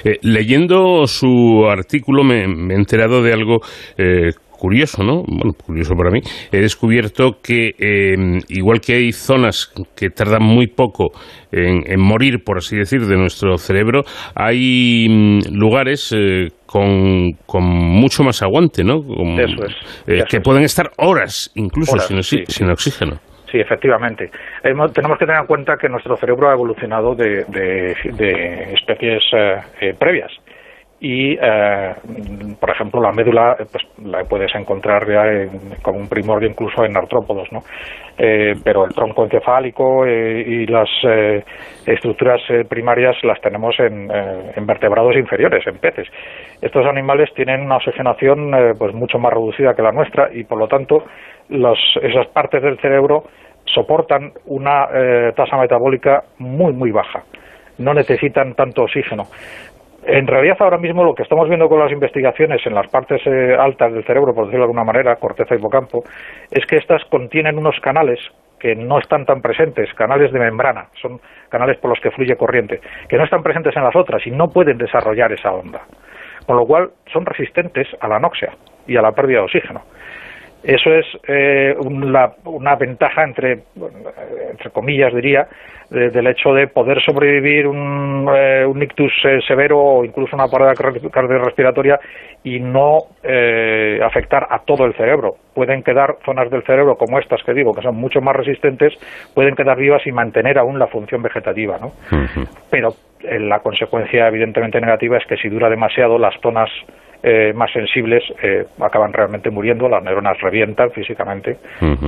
Eh, leyendo su artículo me, me he enterado de algo eh, curioso, ¿no? Bueno, curioso para mí. He descubierto que eh, igual que hay zonas que tardan muy poco en, en morir, por así decir, de nuestro cerebro, hay mm, lugares eh, con, con mucho más aguante, ¿no? Con- Eso es, eh, eso que es. pueden estar horas, incluso Horas, sin, sí, sin oxígeno. Sí, efectivamente. Tenemos que tener en cuenta que nuestro cerebro ha evolucionado de, de- de especies eh, eh, previas. Y, eh, por ejemplo, la médula eh, pues, la puedes encontrar ya en- como un primordio incluso en artrópodos, ¿no? Eh, pero el tronco encefálico eh, y las eh, estructuras eh, primarias las tenemos en, en vertebrados inferiores, en peces. Estos animales tienen una oxigenación pues mucho más reducida que la nuestra y, por lo tanto, los, esas partes del cerebro soportan una tasa metabólica muy, muy baja. No necesitan tanto oxígeno. En realidad ahora mismo lo que estamos viendo con las investigaciones en las partes eh, altas del cerebro, por decirlo de alguna manera, corteza hipocampo, es que estas contienen unos canales que no están tan presentes, canales de membrana, son canales por los que fluye corriente, que no están presentes en las otras y no pueden desarrollar esa onda. Con lo cual son resistentes a la anoxia y a la pérdida de oxígeno. Eso es eh, una, una ventaja entre, eh, entre comillas diría, de- del hecho de poder sobrevivir un, eh, un ictus eh, severo o incluso una parada cardi- cardiorrespiratoria y no eh, afectar a todo el cerebro. Pueden quedar zonas del cerebro como estas que digo, que son mucho más resistentes, pueden quedar vivas y mantener aún la función vegetativa, ¿no? Pero eh, la consecuencia evidentemente negativa es que si dura demasiado las zonas eh, más sensibles eh, acaban realmente muriendo, las neuronas revientan físicamente,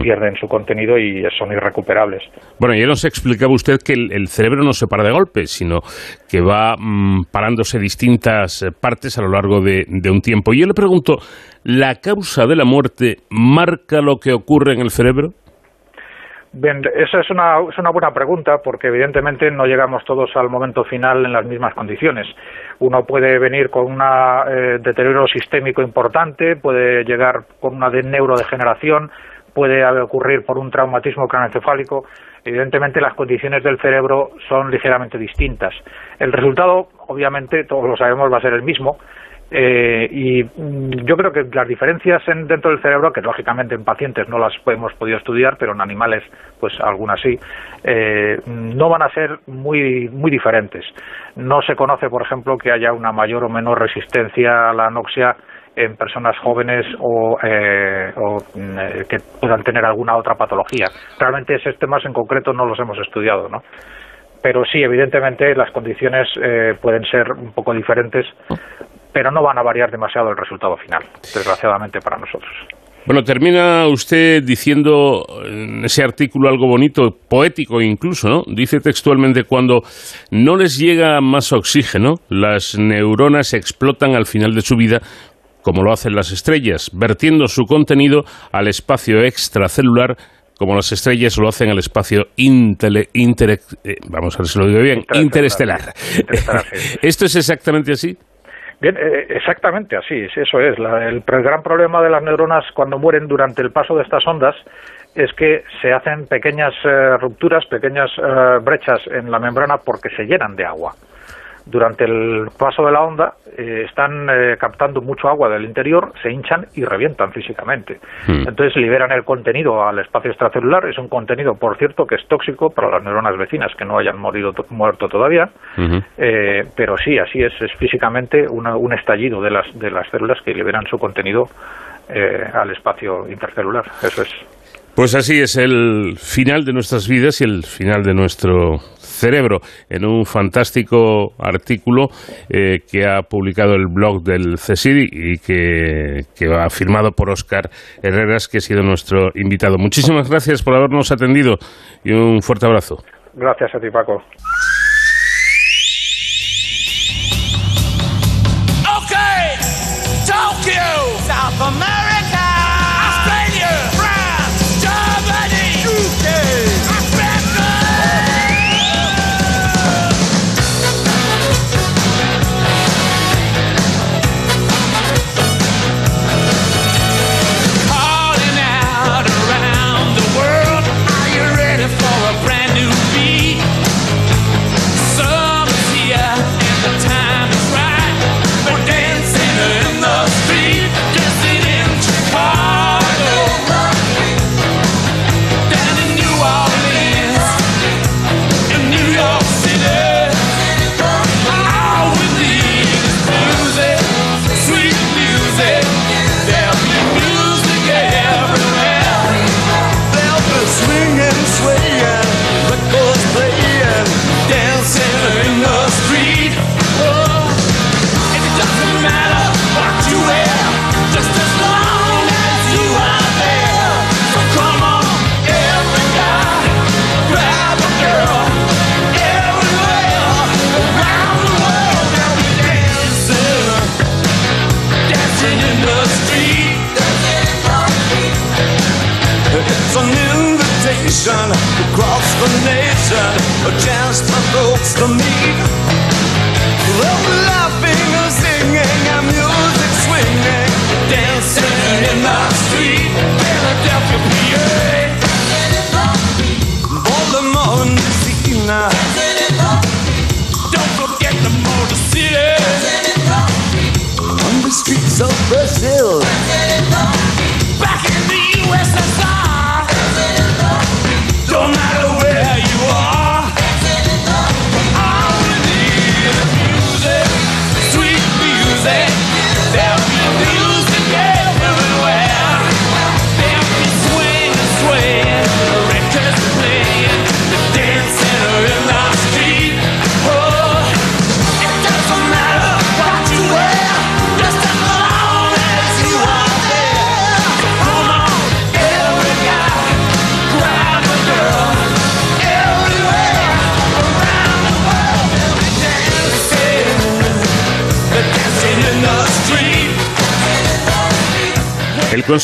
pierden su contenido y son irrecuperables. Bueno, ya nos explicaba usted que el, el cerebro no se para de golpe, sino que va mm, parándose distintas eh, partes a lo largo de, de un tiempo. Y yo le pregunto, ¿la causa de la muerte marca lo que ocurre en el cerebro? Bien, esa es una, es una buena pregunta porque evidentemente no llegamos todos al momento final en las mismas condiciones. Uno puede venir con un deterioro sistémico importante, puede llegar con una de neurodegeneración, puede ocurrir por un traumatismo craneoencefálico. Evidentemente las condiciones del cerebro son ligeramente distintas. El resultado, obviamente, todos lo sabemos, va a ser el mismo, eh, y mm, yo creo que las diferencias en- dentro del cerebro, que lógicamente en pacientes no las hemos podido estudiar, pero en animales, pues algunas sí, eh, no van a ser muy, muy diferentes. No se conoce, por ejemplo, que haya una mayor o menor resistencia a la anoxia en personas jóvenes o, eh, o, mm, eh, que puedan tener alguna otra patología. Realmente esos temas en concreto no los hemos estudiado, ¿no? Pero sí, evidentemente las condiciones eh, pueden ser un poco diferentes, pero no van a variar demasiado el resultado final, desgraciadamente para nosotros. Bueno, termina usted diciendo en ese artículo algo bonito, poético incluso, ¿no? Dice textualmente, cuando no les llega más oxígeno, las neuronas explotan al final de su vida como lo hacen las estrellas, vertiendo su contenido al espacio extracelular como las estrellas lo hacen al espacio intele- eh, vamos a ver si lo digo bien, interestelar. ¿Esto es exactamente así? Bien, eh, exactamente así, sí, eso es. El gran problema de las neuronas cuando mueren durante el paso de estas ondas es que se hacen pequeñas eh, rupturas, pequeñas eh, brechas en la membrana porque se llenan de agua. Durante el paso de la onda eh, están eh, captando mucho agua del interior, se hinchan y revientan físicamente. Entonces liberan el contenido al espacio extracelular. Es un contenido, por cierto, que es tóxico para las neuronas vecinas que no hayan morido, muerto todavía. Eh, pero sí, así es, es físicamente una- un estallido de las, de las células que liberan su contenido eh, al espacio intercelular. Eso es. Pues así es el final de nuestras vidas y el final de nuestro cerebro, en un fantástico artículo eh, que ha publicado el blog del CSID y que, que ha firmado por Óscar Herreras, que ha sido nuestro invitado. Muchísimas gracias por habernos atendido y un fuerte abrazo. Gracias a ti, Paco. Okay, Tokyo, South America,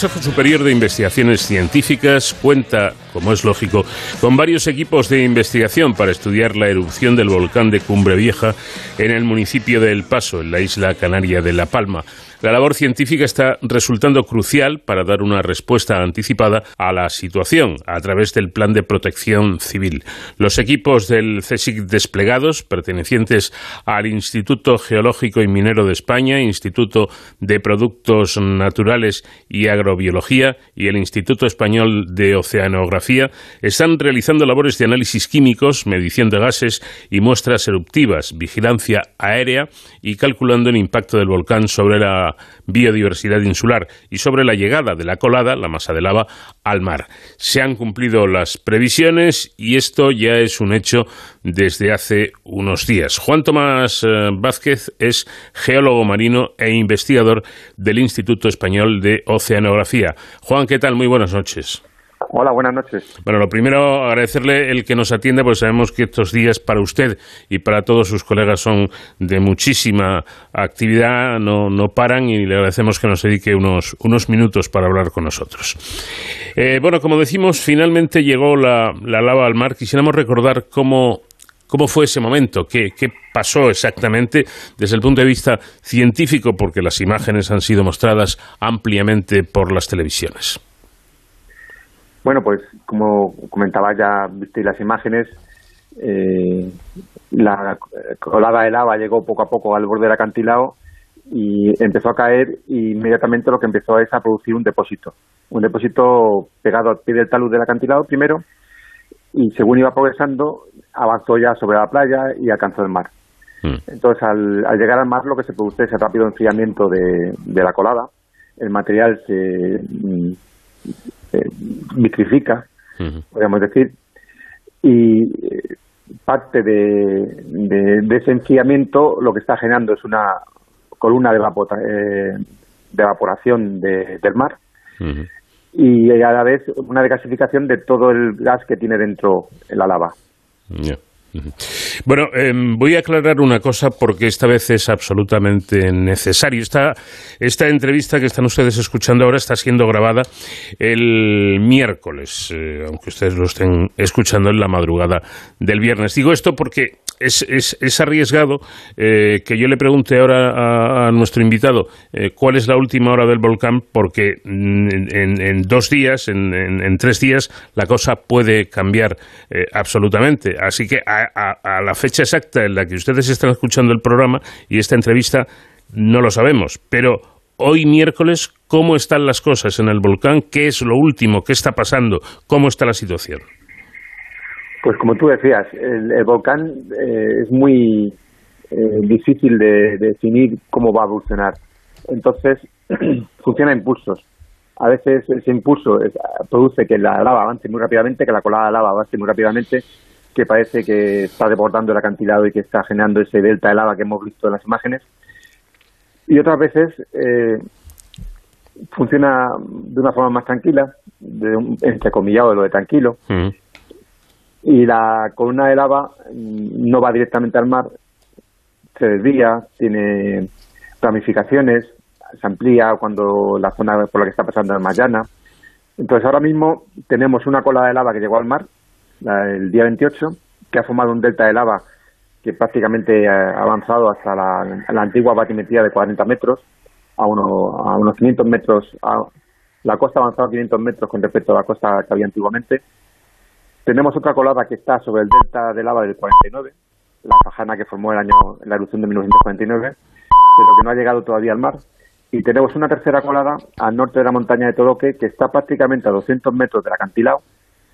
Consejo Superior de Investigaciones Científicas cuenta, como es lógico, con varios equipos de investigación para estudiar la erupción del volcán de Cumbre Vieja en el municipio de El Paso, en la isla canaria de La Palma. La labor científica está resultando crucial para dar una respuesta anticipada a la situación a través del Plan de Protección Civil. Los equipos del CSIC desplegados, pertenecientes al Instituto Geológico y Minero de España, Instituto de Productos Naturales y Agrobiología y el Instituto Español de Oceanografía, están realizando labores de análisis químicos, medición de gases y muestras eruptivas, vigilancia aérea y calculando el impacto del volcán sobre la biodiversidad insular y sobre la llegada de la colada, la masa de lava, al mar. Se han cumplido las previsiones y esto ya es un hecho desde hace unos días. Juan Tomás eh, Vázquez es geólogo marino e investigador del Instituto Español de Oceanografía. Juan, ¿qué tal? Muy buenas noches. Hola, buenas noches. Bueno, lo primero, agradecerle el que nos atienda, pues sabemos que estos días para usted y para todos sus colegas son de muchísima actividad, no, no paran y le agradecemos que nos dedique unos, unos minutos para hablar con nosotros. Eh, bueno, como decimos, finalmente llegó la, la lava al mar. Quisiéramos recordar cómo, ¿Cómo fue ese momento? ¿Qué, ¿Qué, pasó exactamente desde el punto de vista científico? Porque las imágenes han sido mostradas ampliamente por las televisiones. Bueno, pues como comentaba ya, visteis las imágenes, eh, la colada de lava llegó poco a poco al borde del acantilado y empezó a caer y inmediatamente lo que empezó es a producir un depósito. Un depósito pegado al pie del talud del acantilado primero y según iba progresando avanzó ya sobre la playa y alcanzó el mar. Entonces al, al, llegar al mar lo que se produce es el rápido enfriamiento de, de la colada. El material se eh, vitrifica, podríamos decir, y eh, parte de, de, de, ese enfriamiento lo que está generando es una columna de, evapor, eh, de evaporación de, del mar y a la vez una decasificación de todo el gas que tiene dentro la lava. Yeah. Bueno, eh, voy a aclarar una cosa porque esta vez es absolutamente necesario. Esta, esta entrevista que están ustedes escuchando ahora está siendo grabada el miércoles, eh, aunque ustedes lo estén escuchando en la madrugada del viernes. Digo esto porque es, es, es arriesgado eh, que yo le pregunte ahora a, nuestro invitado eh, cuál es la última hora del volcán, porque en, en dos días, en, en, tres días, la cosa puede cambiar eh, absolutamente. Así que a, a, la fecha exacta en la que ustedes están escuchando el programa y esta entrevista no lo sabemos, pero hoy miércoles, ¿cómo están las cosas en el volcán? ¿Qué es lo último? ¿Qué está pasando? ¿Cómo está la situación? Pues como tú decías, el, el volcán eh, es muy eh, difícil de, de, definir cómo va a evolucionar. Entonces, funciona a impulsos. A veces ese impulso es, produce que la lava avance muy rápidamente, que la colada de lava avance muy rápidamente, que parece que está desbordando el acantilado y que está generando ese delta de lava que hemos visto en las imágenes. Y otras veces eh, funciona de una forma más tranquila, de un, entrecomillado de lo de tranquilo. Mm y la columna de lava no va directamente al mar, se desvía, tiene ramificaciones, se amplía cuando la zona por la que está pasando es más llana. Entonces ahora mismo tenemos una cola de lava que llegó al mar el día 28, que ha formado un delta de lava que prácticamente ha avanzado hasta la, antigua batimetría de 40 metros, a, uno, a unos 500 metros, la costa ha avanzado 500 metros con respecto a la costa que había antiguamente, tenemos otra colada que está sobre el delta de lava del 49, la fajana que formó el año, la erupción de 1949, pero que no ha llegado todavía al mar. y tenemos una tercera colada al norte de la montaña de Toloque que está prácticamente a 200 metros del acantilado,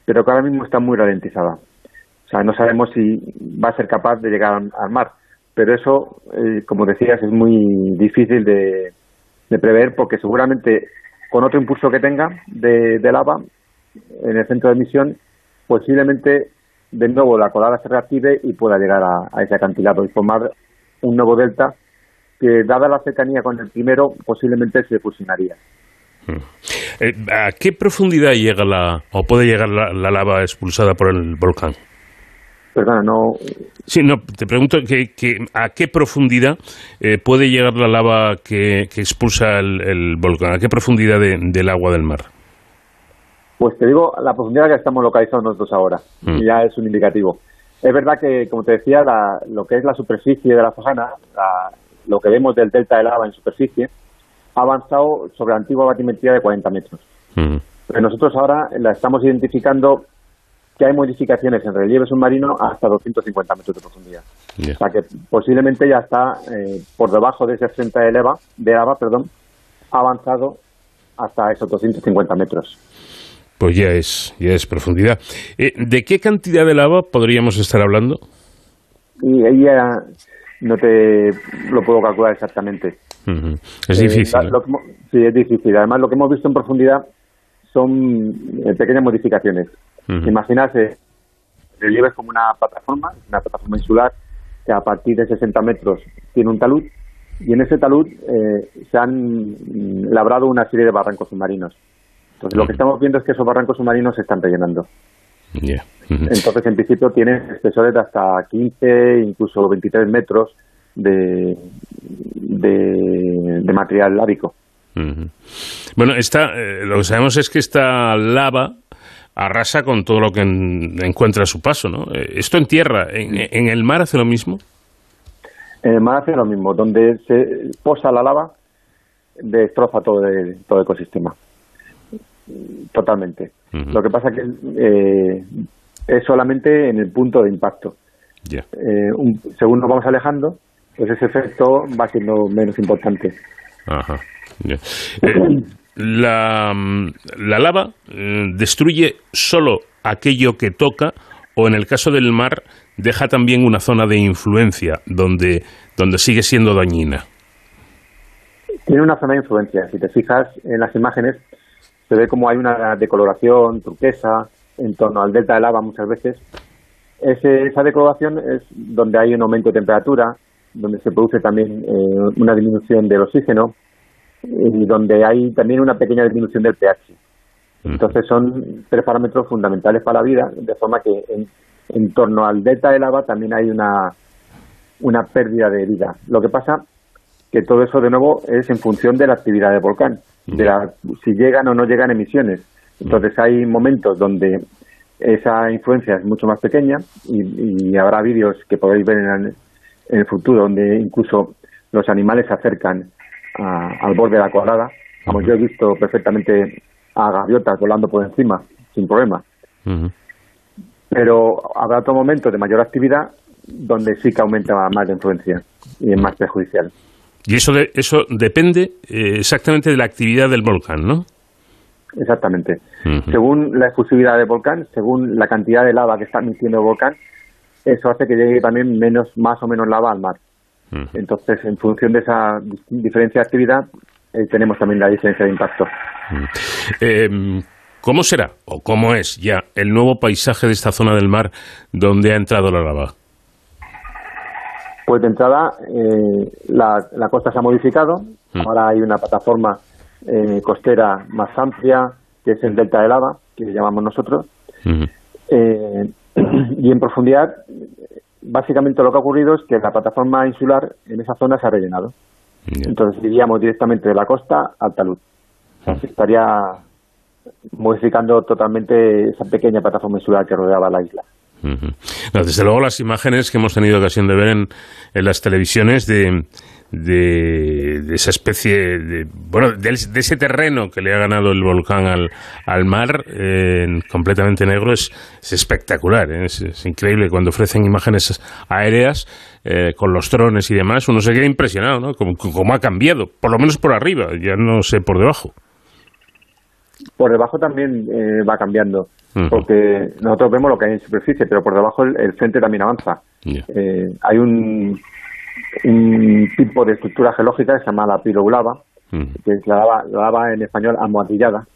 pero que ahora mismo está muy ralentizada. O sea, no sabemos si va a ser capaz de llegar al mar, pero eso, eh, como decías, es muy difícil de, prever porque seguramente con otro impulso que tenga de, de lava en el centro de emisión, posiblemente de nuevo la colada se reactive y pueda llegar a, a ese acantilado y formar un nuevo delta que, dada la cercanía con el primero, posiblemente se fusionaría. Eh, ¿A qué profundidad llega la, o puede llegar la, la lava expulsada por el volcán? Perdona, no. Sí, no, te pregunto que, que a qué profundidad eh, puede llegar la lava que, que expulsa el, el volcán, a qué profundidad de- del agua del mar. Pues te digo la profundidad que estamos localizados nosotros ahora, Mm. y ya es un indicativo. Es verdad que, como te decía, la- lo que es la superficie de la Fajana, la- lo que vemos del delta de lava en superficie, ha avanzado sobre la antigua batimetría de 40 metros. Pero nosotros ahora la estamos identificando que hay modificaciones en relieve submarino hasta 250 metros de profundidad. O sea que posiblemente ya está eh, por debajo de ese 30 de lava, de lava, perdón, ha avanzado hasta esos 250 metros. Pues ya es, ya es profundidad. Eh, ¿De qué cantidad de lava podríamos estar hablando? Y ahí ya no te lo puedo calcular exactamente. Es Eh, difícil. la- lo que hemos- sí, es difícil. Además, lo que hemos visto en profundidad son eh, pequeñas modificaciones. Ujú. Imaginarse, el relieve es como una plataforma, una plataforma insular que a partir de 60 metros tiene un talud y en ese talud eh, se han mm, labrado una serie de barrancos submarinos. Entonces, lo que estamos viendo es que esos barrancos submarinos se están rellenando. Entonces, en principio, tiene espesores de hasta 15, incluso 23 metros de, de, de material lábico. Bueno, esta, eh, lo que sabemos es que esta lava arrasa con todo lo que en- encuentra a su paso, ¿no? Eh, esto en tierra, en, en el mar hace lo mismo. En el mar hace lo mismo, donde se posa la lava, destroza todo el, todo el ecosistema. Totalmente. Lo que pasa que eh, es solamente en el punto de impacto. Eh, un- según nos vamos alejando, pues ese efecto va siendo menos importante. Ajá. Eh, la, la lava eh, destruye solo aquello que toca o en el caso del mar deja también una zona de influencia donde, donde sigue siendo dañina. Tiene una zona de influencia. Si te fijas en las imágenes, se ve como hay una decoloración turquesa en torno al delta de lava muchas veces. Ese- esa decoloración es donde hay un aumento de temperatura, donde se produce también eh, una disminución del oxígeno y donde hay también una pequeña disminución del pH. Entonces son tres parámetros fundamentales para la vida, de forma que en, en torno al delta de lava también hay una, una pérdida de vida. Lo que pasa que todo eso de nuevo es en función de la actividad del volcán, de la- si llegan o no llegan emisiones. Entonces hay momentos donde esa influencia es mucho más pequeña y, y habrá vídeos que podéis ver en el, en el futuro donde incluso los animales se acercan a- al borde de la colada. Como yo he visto perfectamente a gaviotas volando por encima sin problema. Pero habrá otro momento de mayor actividad donde sí que aumenta más la influencia y es más perjudicial. Y eso, de, eso depende eh, exactamente de la actividad del volcán, ¿no? Exactamente. Según la efusividad del volcán, según la cantidad de lava que está emitiendo el volcán, eso hace que llegue también menos, más o menos lava al mar. Entonces, en función de esa diferencia de actividad, eh, tenemos también la diferencia de impacto. Eh, ¿Cómo será o cómo es ya el nuevo paisaje de esta zona del mar donde ha entrado la lava? Pues de entrada, eh, la, la costa se ha modificado. Ahora hay una plataforma eh, costera más amplia, que es el delta de lava, que llamamos nosotros. Eh, y en profundidad, básicamente lo que ha ocurrido es que la plataforma insular en esa zona se ha rellenado. Entonces iríamos directamente de la costa al talud. Se estaría modificando totalmente esa pequeña plataforma insular que rodeaba la isla. No, desde luego las imágenes que hemos tenido ocasión de ver en, en las televisiones de, de, de esa especie de, bueno, de, de ese terreno que le ha ganado el volcán al, al mar, eh, completamente negro, es, es espectacular. ¿eh? Es, es increíble cuando ofrecen imágenes aéreas eh, con los drones y demás, uno se queda impresionado, ¿no? Como, como ha cambiado, por lo menos por arriba, ya no sé por debajo. Por debajo también eh, va cambiando, porque nosotros vemos lo que hay en superficie, pero por debajo el, el frente también avanza. Eh, hay un, un tipo de estructura geológica que se llama la pirolava, Ujú. que es la lava, la lava en español almohadillada,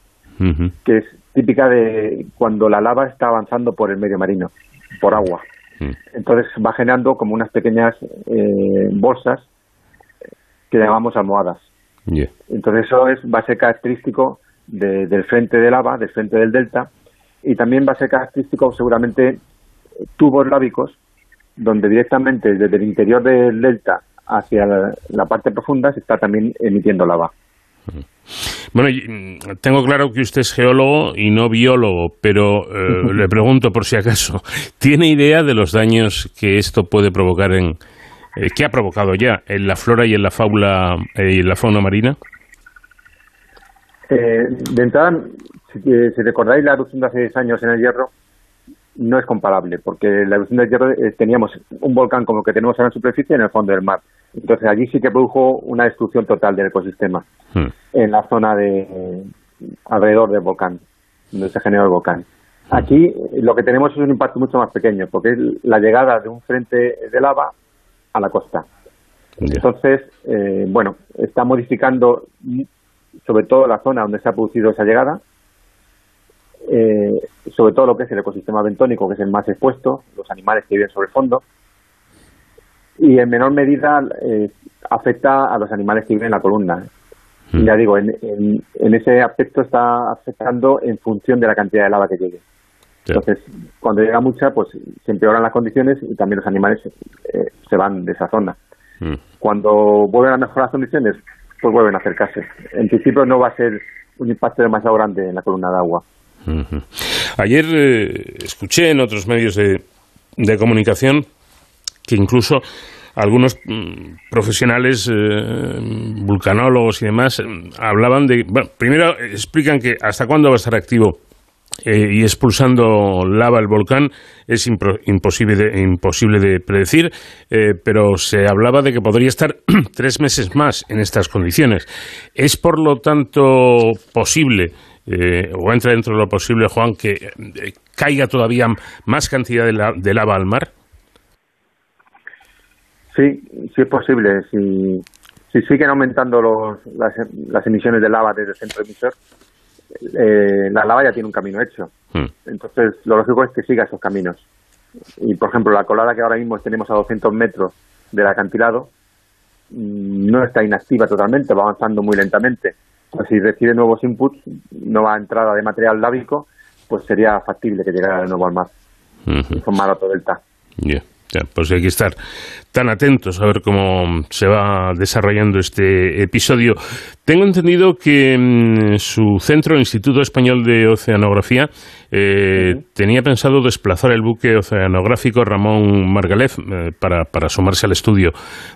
Ujú. que es típica de cuando la lava está avanzando por el medio marino, por agua. Mm. Entonces va generando como unas pequeñas eh, bolsas que llamamos almohadas. Ya. Entonces eso es, va a ser característico de- del frente de lava, del frente del delta, y también va a ser característico seguramente tubos lábicos, donde directamente desde el interior del delta hacia la, la parte profunda se está también emitiendo lava. Bueno, mm, tengo claro que usted es geólogo y no biólogo, pero eh, le pregunto por si acaso, ¿tiene idea de los daños que esto puede provocar en, eh, que ha provocado ya en la flora y en la fauna eh, y en la fauna marina? Eh, de entrada, si, si recordáis la erupción de hace 10 años en el Hierro, no es comparable, porque la erupción del Hierro eh, teníamos un volcán como el que tenemos ahora en superficie en el fondo del mar. Entonces allí sí que produjo una destrucción total del ecosistema Hmm. en la zona de eh, alrededor del volcán, donde se generó el volcán. Aquí eh, lo que tenemos es un impacto mucho más pequeño, porque es la llegada de un frente de lava a la costa. Entonces, eh, bueno, está modificando mm, sobre todo la zona donde se ha producido esa llegada, eh, sobre todo lo que es el ecosistema bentónico, que es el más expuesto, los animales que viven sobre el fondo, y en menor medida eh, afecta a los animales que viven en la columna. Y Ya digo, en, en- en ese aspecto está afectando en función de la cantidad de lava que llegue. Entonces, cuando llega mucha, pues se empeoran las condiciones y también los animales eh, se van de esa zona. Mm. Cuando vuelven a mejorar las condiciones, pues vuelven a acercarse. En principio no va a ser un impacto demasiado grande en la columna de agua. Ayer eh, escuché en otros medios de, de comunicación que incluso algunos mm, profesionales, eh, vulcanólogos y demás, eh, hablaban de... Bueno, primero explican que hasta cuándo va a estar activo y expulsando lava el volcán es impro- imposible de, imposible de predecir, pero se hablaba de que podría estar tres meses más en estas condiciones. ¿Es por lo tanto posible, eh, o entra dentro de lo posible, Juan, que eh, caiga todavía más cantidad de, la- de lava al mar? Sí, sí es posible. Si, si siguen aumentando los, las, las emisiones de lava desde el centro emisor, eh, la lava ya tiene un camino hecho. Hmm. Entonces, lo lógico es que siga esos caminos. Y, por ejemplo, la colada que ahora mismo tenemos a 200 metros del acantilado mm, no está inactiva totalmente, va avanzando muy lentamente. Pues si recibe nuevos inputs, nueva entrada de material lábico, pues sería factible que llegara de nuevo al mar, Ujú. formar otro delta. Ya, pues hay que estar tan atentos a ver cómo se va desarrollando este episodio. Tengo entendido que mm, su centro, el Instituto Español de Oceanografía, eh, tenía pensado desplazar el buque oceanográfico Ramón Margalef eh, para, para sumarse al estudio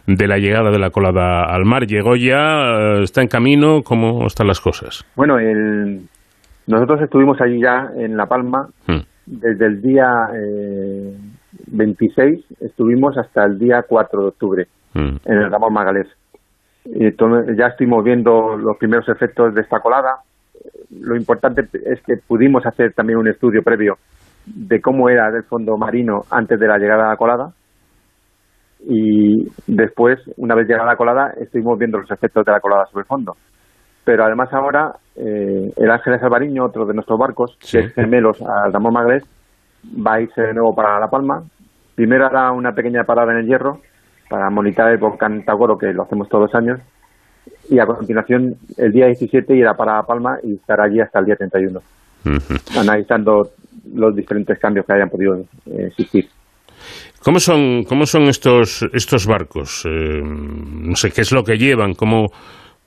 de la llegada de la colada al mar. ¿Llegó ya? Eh, ¿Está en camino? ¿Cómo están las cosas? Bueno, el, nosotros estuvimos allí ya en La Palma Hmm. desde el día eh, 26, estuvimos hasta el día 4 de octubre Mm. en el Ramón Magalés. Y ya estuvimos viendo los primeros efectos de esta colada. Lo importante es que pudimos hacer también un estudio previo de cómo era el fondo marino antes de la llegada a la colada. Y después, una vez llegada la colada, estuvimos viendo los efectos de la colada sobre el fondo. Pero además ahora, eh, el Ángeles Alvariño, otro de nuestros barcos, que es gemelos al Ramón Magalés, va a irse de nuevo para La Palma. Primero hará una pequeña parada en el Hierro para monitorear el volcán Tagoro, que lo hacemos todos los años. Y a continuación, el día 17 irá para La Palma y estará allí hasta el día 31, Ujú. analizando los diferentes cambios que hayan podido eh, existir. ¿Cómo son, cómo son estos, estos barcos? Eh, no sé, ¿qué es lo que llevan? ¿Cómo,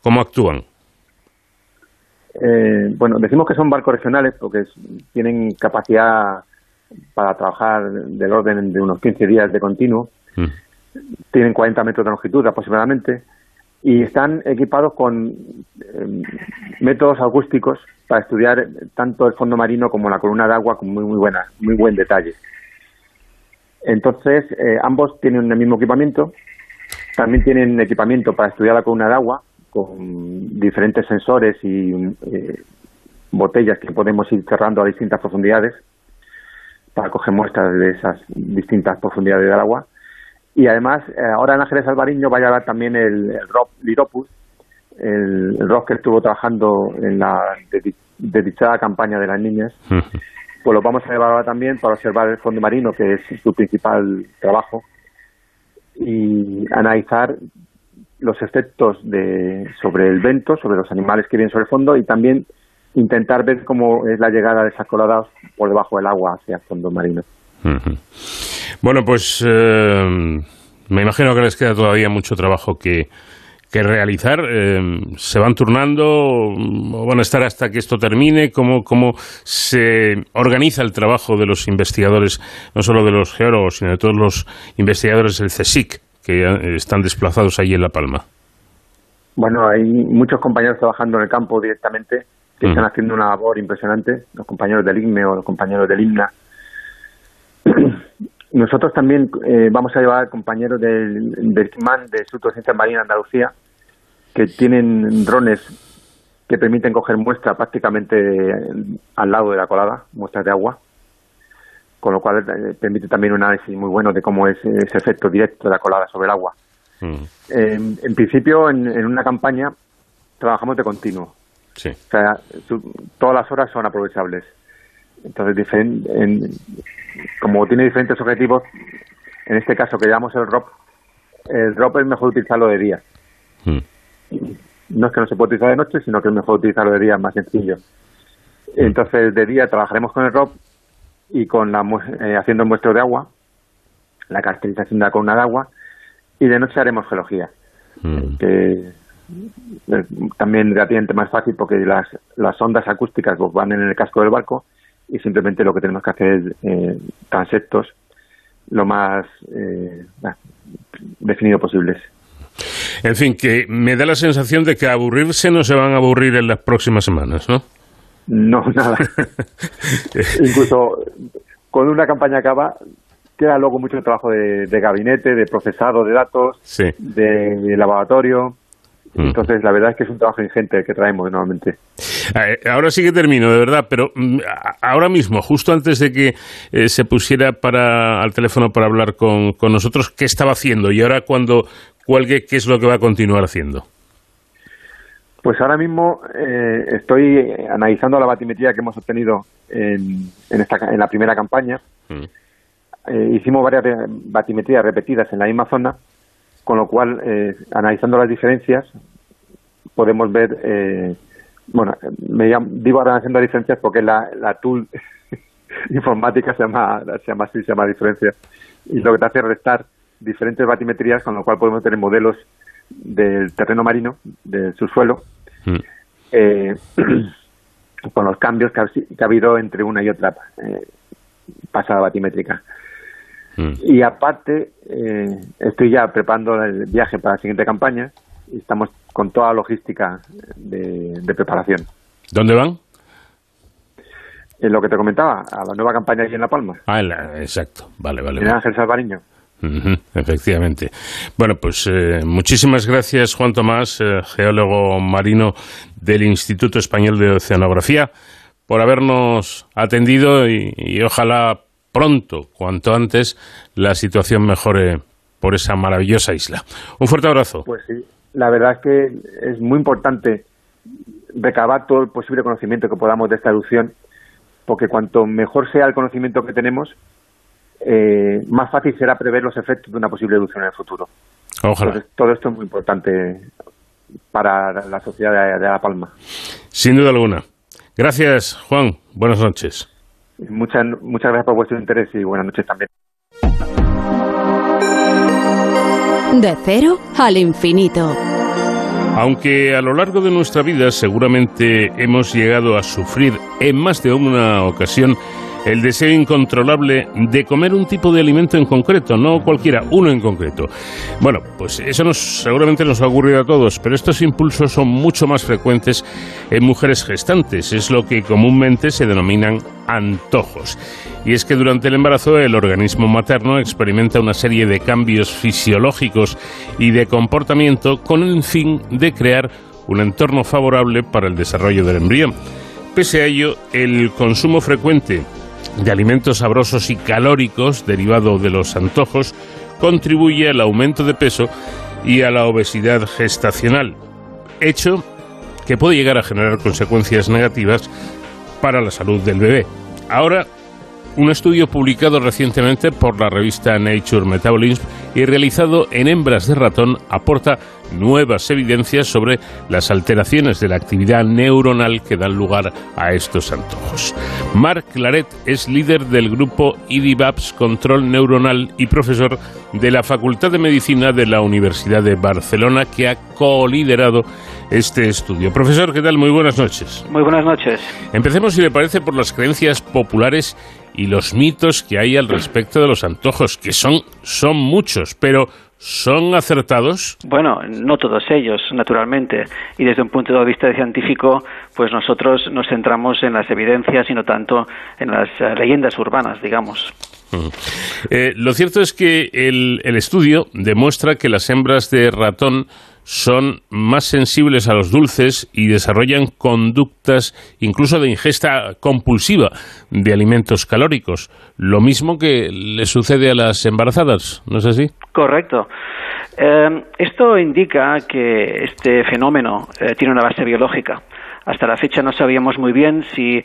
cómo actúan? Eh, bueno, decimos que son barcos regionales porque tienen capacidad para trabajar del orden de unos 15 días de continuo. Mm. Tienen 40 metros de longitud aproximadamente y están equipados con eh, métodos acústicos para estudiar tanto el fondo marino como la columna de agua con muy muy buena, muy buen detalle. Entonces, eh, ambos tienen el mismo equipamiento, también tienen equipamiento para estudiar la columna de agua con diferentes sensores y eh, botellas que podemos ir cerrando a distintas profundidades para coger muestras de esas distintas profundidades del agua. Y además, eh, ahora en Ángeles Alvariño va a llevar también el, el rock Liropus, el, el rock que estuvo trabajando en la dedicada campaña de las niñas. Pues lo vamos a llevar ahora también para observar el fondo marino, que es su principal trabajo, y analizar los efectos de, sobre el vento, sobre los animales que vienen sobre el fondo y también intentar ver cómo es la llegada de esas coladas por debajo del agua hacia el fondo marino. Bueno, pues eh, me imagino que les queda todavía mucho trabajo que, que realizar. Eh, ¿Se van turnando o van a estar hasta que esto termine? ¿Cómo, ¿Cómo se organiza el trabajo de los investigadores, no solo de los geólogos, sino de todos los investigadores del CSIC que están desplazados allí en La Palma? Bueno, hay muchos compañeros trabajando en el campo directamente que Mm. están haciendo una labor impresionante, los compañeros del IGME o los compañeros del IMNA. Nosotros también eh, vamos a llevar compañeros del, del CIMAN, del Instituto de Ciencias Marinas de Andalucía, que tienen drones que permiten coger muestras prácticamente eh, al lado de la colada, muestras de agua, con lo cual eh, permite también un análisis muy bueno de cómo es ese efecto directo de la colada sobre el agua. En, en principio, en, en una campaña trabajamos de continuo. Sí. O sea, todas las horas son aprovechables. Entonces, en- como tiene diferentes objetivos, en este caso que llamamos el ROP, el ROP es mejor utilizarlo de día. No es que no se pueda utilizar de noche, sino que es mejor utilizarlo de día, es más sencillo. Entonces, de día trabajaremos con el ROP y con la eh, haciendo el muestreo de agua, la caracterización de la columna de agua, y de noche haremos geología, que es también relativamente más fácil porque las, las ondas acústicas pues, van en el casco del barco y simplemente lo que tenemos que hacer es eh, lo más eh, ah, definido posibles. En fin, que me da la sensación de que aburrirse no se van a aburrir en las próximas semanas, ¿no? No, nada. Incluso cuando una campaña acaba, queda luego mucho trabajo de, de gabinete, de procesado de datos, Sí. de laboratorio. Entonces, la verdad es que es un trabajo ingente el que traemos normalmente. Eh, Ahora sí que termino, de verdad, pero mm, ahora mismo, justo antes de que eh, se pusiera para, al teléfono para hablar con, con nosotros, ¿qué estaba haciendo? Y ahora cuando cuelgue, ¿qué es lo que va a continuar haciendo? Pues ahora mismo eh, estoy analizando la batimetría que hemos obtenido en, en, esta, en la primera campaña. Eh, hicimos varias batimetrías repetidas en la misma zona, con lo cual, eh, analizando las diferencias, podemos ver, eh, bueno, me llam- digo analizando las diferencias porque la, la tool informática se llama, se llama así, se llama diferencia, y lo que te hace es restar diferentes batimetrías, con lo cual podemos tener modelos del terreno marino, del subsuelo, eh, con los cambios que ha, que ha habido entre una y otra eh, pasada batimétrica. Y aparte, eh, estoy ya preparando el viaje para la siguiente campaña y estamos con toda la logística de, de preparación. ¿Dónde van? En lo que te comentaba, a la nueva campaña aquí en La Palma, Ah, en la- exacto. Vale, vale. en vale. Ángel Salvariño. Efectivamente. Bueno, pues eh, muchísimas gracias, Juan Tomás, eh, geólogo marino del Instituto Español de Oceanografía, por habernos atendido y, y ojalá pronto, cuanto antes, la situación mejore por esa maravillosa isla. Un fuerte abrazo. Pues sí, la verdad es que es muy importante recabar todo el posible conocimiento que podamos de esta erupción, porque cuanto mejor sea el conocimiento que tenemos, eh, más fácil será prever los efectos de una posible erupción en el futuro. Ojalá. Entonces, todo esto es muy importante para la sociedad de, de La Palma. Sin duda alguna. Gracias, Juan. Buenas noches. Muchas, muchas gracias por vuestro interés y buenas noches también. De cero al infinito. Aunque a lo largo de nuestra vida seguramente hemos llegado a sufrir en más de una ocasión el deseo incontrolable de comer un tipo de alimento en concreto, no cualquiera, uno en concreto. Bueno, pues eso nos, seguramente nos ha ocurrido a todos, pero estos impulsos son mucho más frecuentes en mujeres gestantes, es lo que comúnmente se denominan antojos. Y es que durante el embarazo el organismo materno experimenta una serie de cambios fisiológicos y de comportamiento con el fin de crear un entorno favorable para el desarrollo del embrión. Pese a ello, el consumo frecuente de alimentos sabrosos y calóricos derivado de los antojos contribuye al aumento de peso y a la obesidad gestacional, hecho que puede llegar a generar consecuencias negativas para la salud del bebé. Ahora, un estudio publicado recientemente por la revista Nature Metabolism y realizado en hembras de ratón aporta nuevas evidencias sobre las alteraciones de la actividad neuronal que dan lugar a estos antojos. Marc Claret es líder del grupo IDIVAPS Control Neuronal y profesor de la Facultad de Medicina de la Universidad de Barcelona que ha co-liderado este estudio. Profesor, ¿qué tal? Muy buenas noches. Muy buenas noches. Empecemos, si le parece, por las creencias populares y los mitos que hay al respecto de los antojos, que son, son muchos, pero ¿son acertados? Bueno, no todos ellos, naturalmente. Y desde un punto de vista científico, pues nosotros nos centramos en las evidencias y no tanto en las eh, leyendas urbanas, digamos. Eh, lo cierto es que el, el estudio demuestra que las hembras de ratón son más sensibles a los dulces y desarrollan conductas incluso de ingesta compulsiva de alimentos calóricos. Lo mismo que le sucede a las embarazadas, ¿no es así? Correcto. Eh, esto indica que este fenómeno eh, tiene una base biológica. Hasta la fecha no sabíamos muy bien si eh,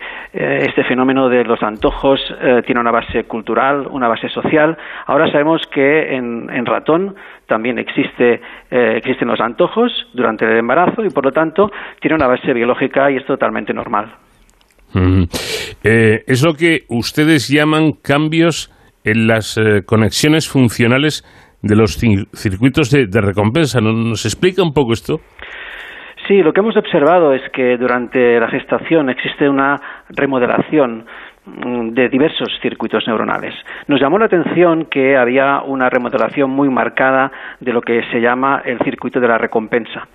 este fenómeno de los antojos eh, tiene una base cultural, una base social. Ahora sabemos que en, ratón también existe, eh, existen los antojos durante el embarazo y por lo tanto tiene una base biológica y es totalmente normal. Es lo que ustedes llaman cambios en las conexiones funcionales de los cir- circuitos de, de recompensa. ¿No- ¿Nos explica un poco esto? Sí, lo que hemos observado es que durante la gestación existe una remodelación mm, de diversos circuitos neuronales. Nos llamó la atención que había una remodelación muy marcada de lo que se llama el circuito de la recompensa.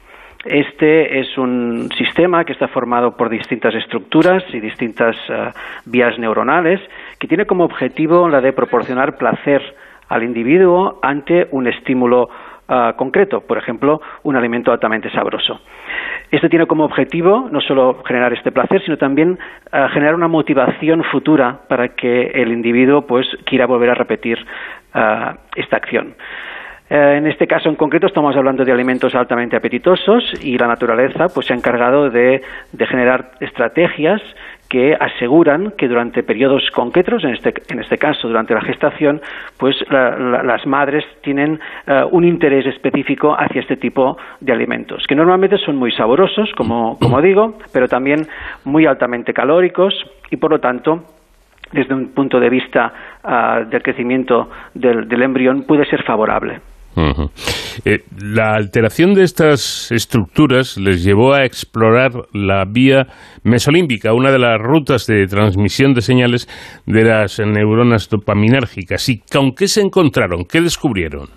Este es un sistema que está formado por distintas estructuras y distintas eh, vías neuronales que tiene como objetivo la de proporcionar placer al individuo ante un estímulo ah, concreto, por ejemplo, un alimento altamente sabroso. Esto tiene como objetivo no solo generar este placer, sino también ah, generar una motivación futura para que el individuo pues quiera volver a repetir ah, esta acción. Eh, en este caso en concreto estamos hablando de alimentos altamente apetitosos y la naturaleza pues se ha encargado de, de generar estrategias que aseguran que durante periodos concretos, en este, en este caso durante la gestación, pues la- la- las madres tienen eh, un interés específico hacia este tipo de alimentos, que normalmente son muy saborosos, como, como digo, pero también muy altamente calóricos y por lo tanto desde un punto de vista ah, del crecimiento del, del embrión puede ser favorable. Eh, la alteración de estas estructuras les llevó a explorar la vía mesolímbica, una de las rutas de transmisión de señales de las neuronas dopaminérgicas. ¿Y con qué se encontraron? ¿Qué descubrieron?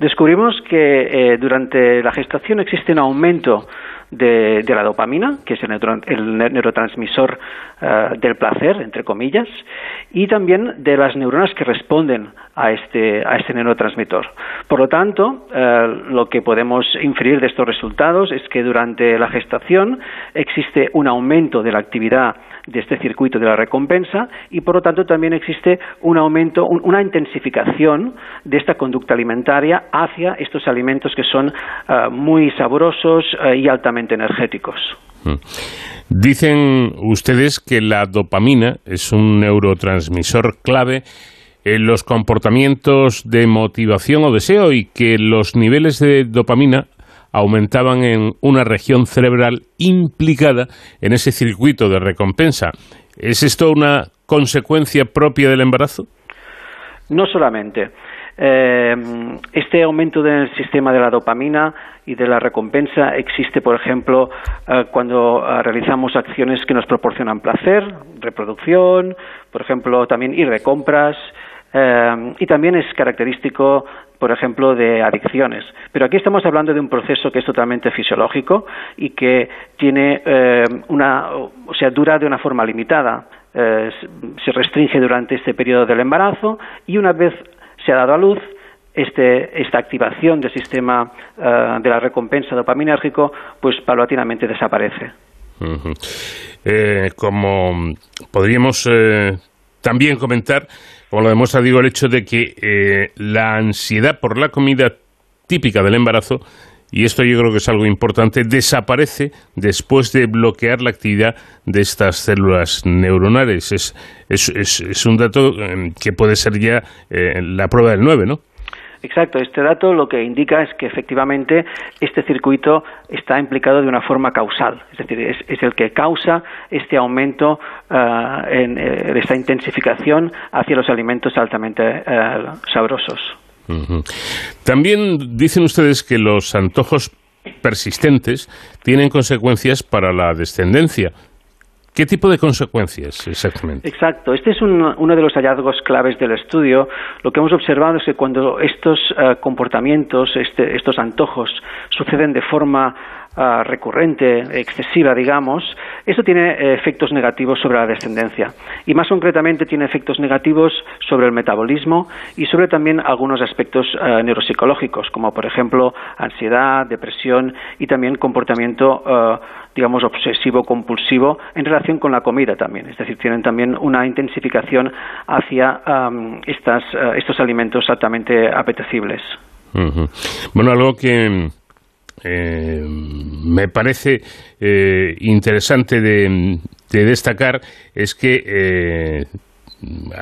Descubrimos que eh, durante la gestación existe un aumento de, la dopamina, que es el, neurotransmisor eh, del placer, entre comillas, y también de las neuronas que responden a este, a este neurotransmisor. Por lo tanto, eh, lo que podemos inferir de estos resultados es que durante la gestación existe un aumento de la actividad de este circuito de la recompensa y por lo tanto también existe un aumento, un- una intensificación de esta conducta alimentaria hacia estos alimentos que son ah, muy sabrosos ah, y altamente energéticos. Mm. Dicen ustedes que la dopamina es un neurotransmisor clave en los comportamientos de motivación o deseo y que los niveles de dopamina aumentaban en una región cerebral implicada en ese circuito de recompensa. ¿Es esto una consecuencia propia del embarazo? No solamente. Eh, este aumento del sistema de la dopamina y de la recompensa existe, por ejemplo, eh, cuando eh, realizamos acciones que nos proporcionan placer, reproducción, por ejemplo, también ir de compras, eh, y también es característico, por ejemplo, de adicciones. Pero aquí estamos hablando de un proceso que es totalmente fisiológico y que tiene eh, una, o sea, dura de una forma limitada. Eh, se restringe durante este periodo del embarazo y una vez se ha dado a luz, este, esta activación del sistema eh, de la recompensa dopaminérgico, pues paulatinamente desaparece. Eh, como podríamos también comentar, como lo demuestra digo, el hecho de que eh, la ansiedad por la comida típica del embarazo, y esto yo creo que es algo importante, desaparece después de bloquear la actividad de estas células neuronales. Es, es, es- un dato eh, que puede ser ya eh, la prueba del 9, ¿no? Exacto, este dato lo que indica es que efectivamente este circuito está implicado de una forma causal, es decir, es, el que causa este aumento ah, en eh, esta intensificación hacia los alimentos altamente eh, sabrosos. También dicen ustedes que los antojos persistentes tienen consecuencias para la descendencia. ¿Qué tipo de consecuencias exactamente? Exacto, este es un- uno de los hallazgos claves del estudio. Lo que hemos observado es que cuando estos eh, comportamientos, este- estos antojos, suceden de forma ah, recurrente, excesiva, digamos, esto tiene eh, efectos negativos sobre la descendencia. Y más concretamente tiene efectos negativos sobre el metabolismo y sobre también algunos aspectos eh, neuropsicológicos, como por ejemplo ansiedad, depresión y también comportamiento, digamos, obsesivo-compulsivo en relación con la comida también. Es decir, tienen también una intensificación hacia estas, eh, estos alimentos altamente apetecibles. Bueno, algo que eh, me parece eh, interesante de, de destacar es que,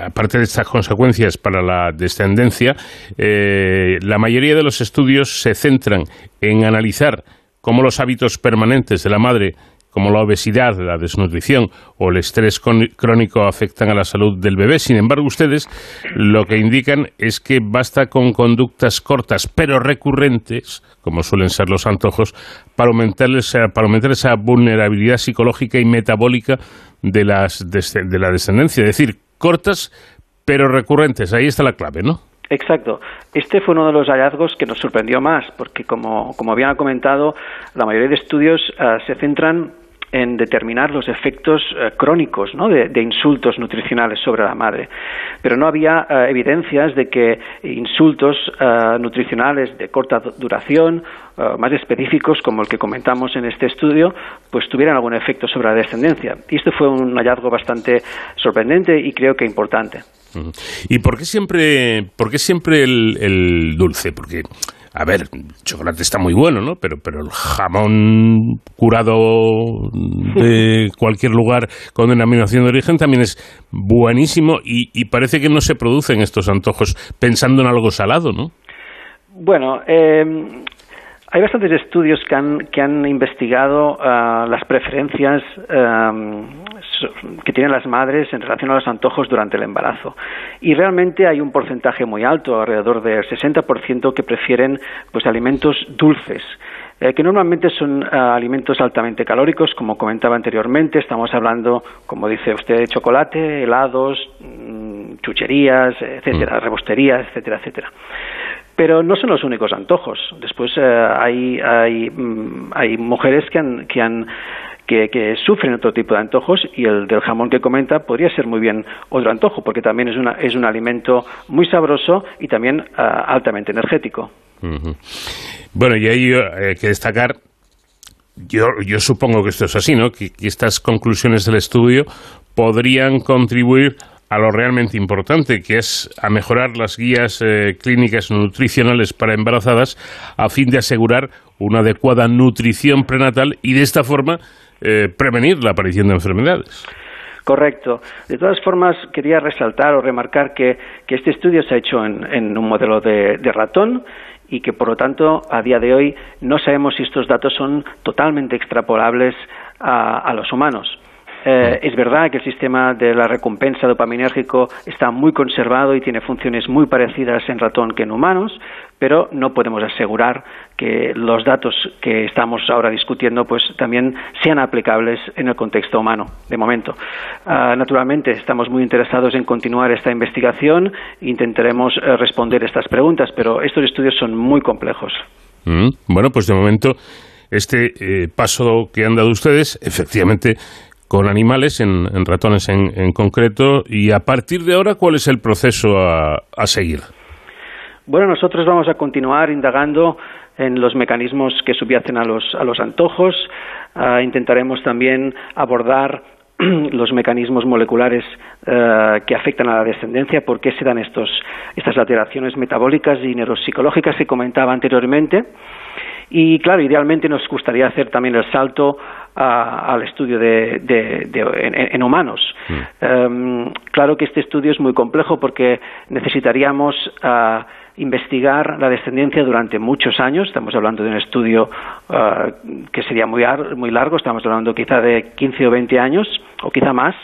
aparte de estas consecuencias para la descendencia, la mayoría de los estudios se centran en analizar cómo los hábitos permanentes de la madre como la obesidad, la desnutrición o el estrés crónico afectan a la salud del bebé. Sin embargo, ustedes lo que indican es que basta con conductas cortas pero recurrentes, como suelen ser los antojos, para aumentar esa, para aumentar esa vulnerabilidad psicológica y metabólica de, las, de la descendencia. Es decir, cortas pero recurrentes. Ahí está la clave, ¿no? Exacto. Este fue uno de los hallazgos que nos sorprendió más, porque como, como habían comentado, la mayoría de estudios eh, se centran en determinar los efectos eh, crónicos ¿no? de, insultos nutricionales sobre la madre. Pero no había eh, evidencias de que insultos nutricionales de corta du- duración, más específicos como el que comentamos en este estudio, pues tuvieran algún efecto sobre la descendencia. Y esto fue un hallazgo bastante sorprendente y creo que importante. ¿Y por qué siempre, por qué siempre el, el dulce? Porque, a ver, el chocolate está muy bueno, ¿no? Pero, pero el jamón curado de cualquier lugar con denominación de origen también es buenísimo y, y parece que no se producen estos antojos pensando en algo salado, ¿no? Bueno, eh, hay bastantes estudios que han, que han investigado ah, las preferencias so- que tienen las madres en relación a los antojos durante el embarazo. Y realmente hay un porcentaje muy alto, alrededor del 60%, que prefieren pues, alimentos dulces. eh, que normalmente son ah, alimentos altamente calóricos, como comentaba anteriormente, estamos hablando, como dice usted, de chocolate, helados, mm, chucherías, etcétera, rebostería, etcétera, etcétera. Pero no son los únicos antojos. Después eh, hay, hay, mm, hay mujeres que han, que han que, sufren otro tipo de antojos y el del jamón que comenta podría ser muy bien otro antojo porque también es, una, es un alimento muy sabroso y también ah, altamente energético. Bueno, y ahí eh, hay que destacar, yo, yo supongo que esto es así, ¿no? Que, que estas conclusiones del estudio podrían contribuir a lo realmente importante, que es a mejorar las guías eh, clínicas nutricionales para embarazadas a fin de asegurar una adecuada nutrición prenatal y de esta forma eh, prevenir la aparición de enfermedades. Correcto. De todas formas, quería resaltar o remarcar que, que este estudio se ha hecho en, en un modelo de, de ratón y que, por lo tanto, a día de hoy no sabemos si estos datos son totalmente extrapolables a, a los humanos. Eh, es verdad que el sistema de la recompensa dopaminérgico está muy conservado y tiene funciones muy parecidas en ratón que en humanos, pero no podemos asegurar que los datos que estamos ahora discutiendo pues también sean aplicables en el contexto humano de momento. Ah, naturalmente estamos muy interesados en continuar esta investigación intentaremos eh, responder estas preguntas, pero estos estudios son muy complejos. Mm, Bueno, pues de momento este eh, paso que han dado ustedes, efectivamente, con animales, en, ratones en, concreto, y a partir de ahora, ¿cuál es el proceso a, a seguir? Bueno, nosotros vamos a continuar indagando en los mecanismos que subyacen a los, a los antojos. Ah, intentaremos también abordar los mecanismos moleculares eh, que afectan a la descendencia, por qué se dan estos, estas alteraciones metabólicas y neuropsicológicas que comentaba anteriormente. Y claro, idealmente nos gustaría hacer también el salto a- al estudio de, de- de- en, en humanos. Em, claro que este estudio es muy complejo porque necesitaríamos ah, investigar la descendencia durante muchos años. Estamos hablando de un estudio ah, que sería muy, ar- muy largo, estamos hablando quizá de 15 o 20 años o quizá más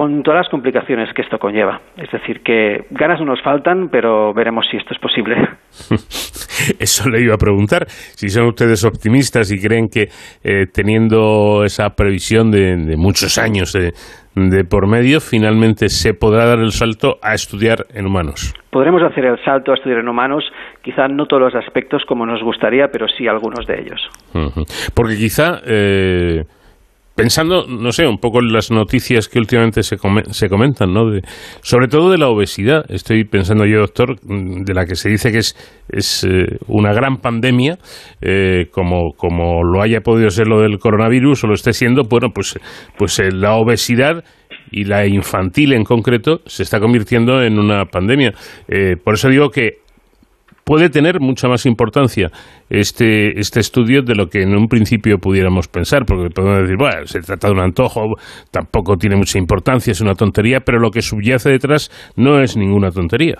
con todas las complicaciones que esto conlleva. Es decir, que ganas no nos faltan, pero veremos si esto es posible. Eso le iba a preguntar. Si son ustedes optimistas y creen que eh, teniendo esa previsión de, de muchos años de, de por medio, finalmente se podrá dar el salto a estudiar en humanos. Podremos hacer el salto a estudiar en humanos, quizá no todos los aspectos como nos gustaría, pero sí algunos de ellos. Porque quizá, eh, pensando, no sé, un poco en las noticias que últimamente se, se comentan, ¿no? De- sobre todo de la obesidad. Estoy pensando yo, doctor, de la que se dice que es, es eh, una gran pandemia, eh, como, como lo haya podido ser lo del coronavirus o lo esté siendo, bueno, pues, pues eh, la obesidad y la infantil en concreto se está convirtiendo en una pandemia. Eh, por eso digo que puede tener mucha más importancia este, este estudio de lo que en un principio pudiéramos pensar, porque podemos decir, bueno, se trata de un antojo, tampoco tiene mucha importancia, es una tontería, pero lo que subyace detrás no es ninguna tontería.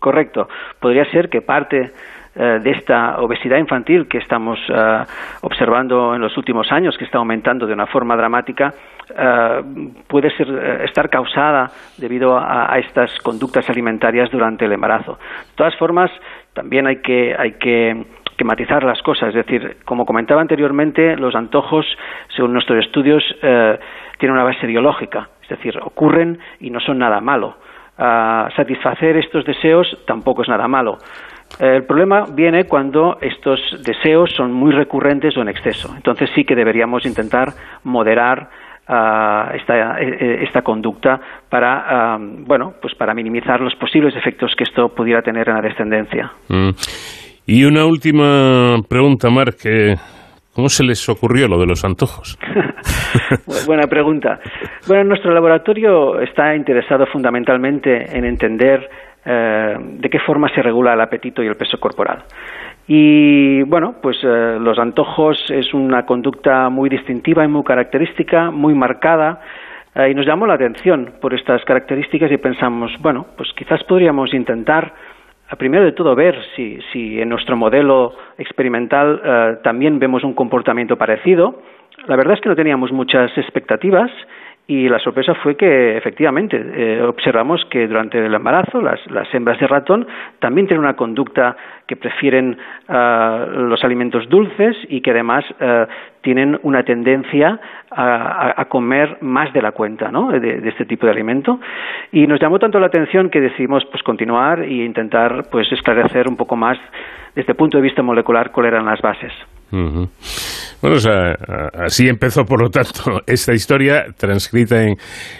Correcto. Podría ser que parte eh, de esta obesidad infantil que estamos eh, observando en los últimos años, que está aumentando de una forma dramática, eh, puede ser, eh, estar causada debido a, a estas conductas alimentarias durante el embarazo. De todas formas, también hay que, hay que, que matizar las cosas. Es decir, como comentaba anteriormente, los antojos, según nuestros estudios, eh, tienen una base biológica. Es decir, ocurren y no son nada malo. Ah, satisfacer estos deseos tampoco es nada malo. Eh, El problema viene cuando estos deseos son muy recurrentes o en exceso. Entonces sí que deberíamos intentar moderar esta, eh, eh, esta conducta para, bueno, pues para minimizar los posibles efectos que esto pudiera tener en la descendencia. Mm. Y una última pregunta, Marc. ¿Cómo se les ocurrió lo de los antojos? Bu- Buena pregunta. Bueno, nuestro laboratorio está interesado fundamentalmente en entender eh, de qué forma se regula el apetito y el peso corporal. Y bueno, pues eh, los antojos es una conducta muy distintiva y muy característica, muy marcada. eh, y nos llamó la atención por estas características y pensamos, bueno, pues quizás podríamos intentar a primero de todo ver si, si en nuestro modelo experimental eh, también vemos un comportamiento parecido. La verdad es que no teníamos muchas expectativas y la sorpresa fue que efectivamente eh, observamos que durante el embarazo las, hembras de ratón también tienen una conducta que prefieren ah, los alimentos dulces y que además ah, tienen una tendencia a, comer más de la cuenta ¿no? de, de este tipo de alimento y nos llamó tanto la atención que decidimos pues continuar e intentar pues esclarecer un poco más desde el punto de vista molecular cuáles eran las bases. Bueno, o sea, así empezó, por lo tanto, esta historia transcrita en,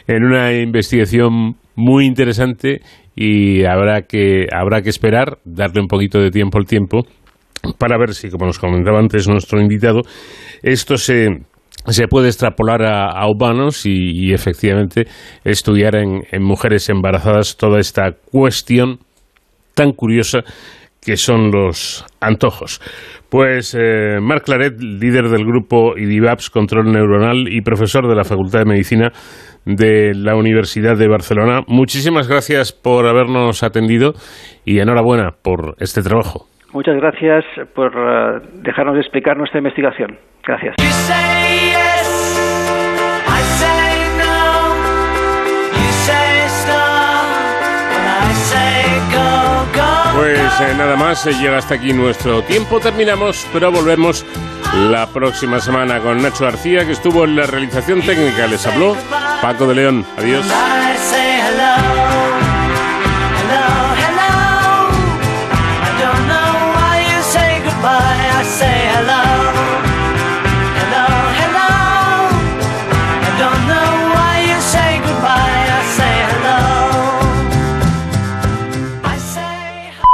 en una investigación muy interesante y habrá que, habrá que esperar, darle un poquito de tiempo al tiempo, para ver si, como nos comentaba antes nuestro invitado, esto se, se puede extrapolar a, a humanos y, y efectivamente estudiar en, en mujeres embarazadas toda esta cuestión tan curiosa que son los antojos. Pues eh, Marc Claret, líder del grupo IDIVAPS Control Neuronal y profesor de la Facultad de Medicina de la Universidad de Barcelona, muchísimas gracias por habernos atendido y enhorabuena por este trabajo. Muchas gracias por eh, dejarnos explicar nuestra investigación. Gracias. Eh, nada más, eh, llega hasta aquí nuestro tiempo. Terminamos, pero volvemos la próxima semana con Nacho García, que estuvo en la realización técnica. Les habló Paco de León. Adiós.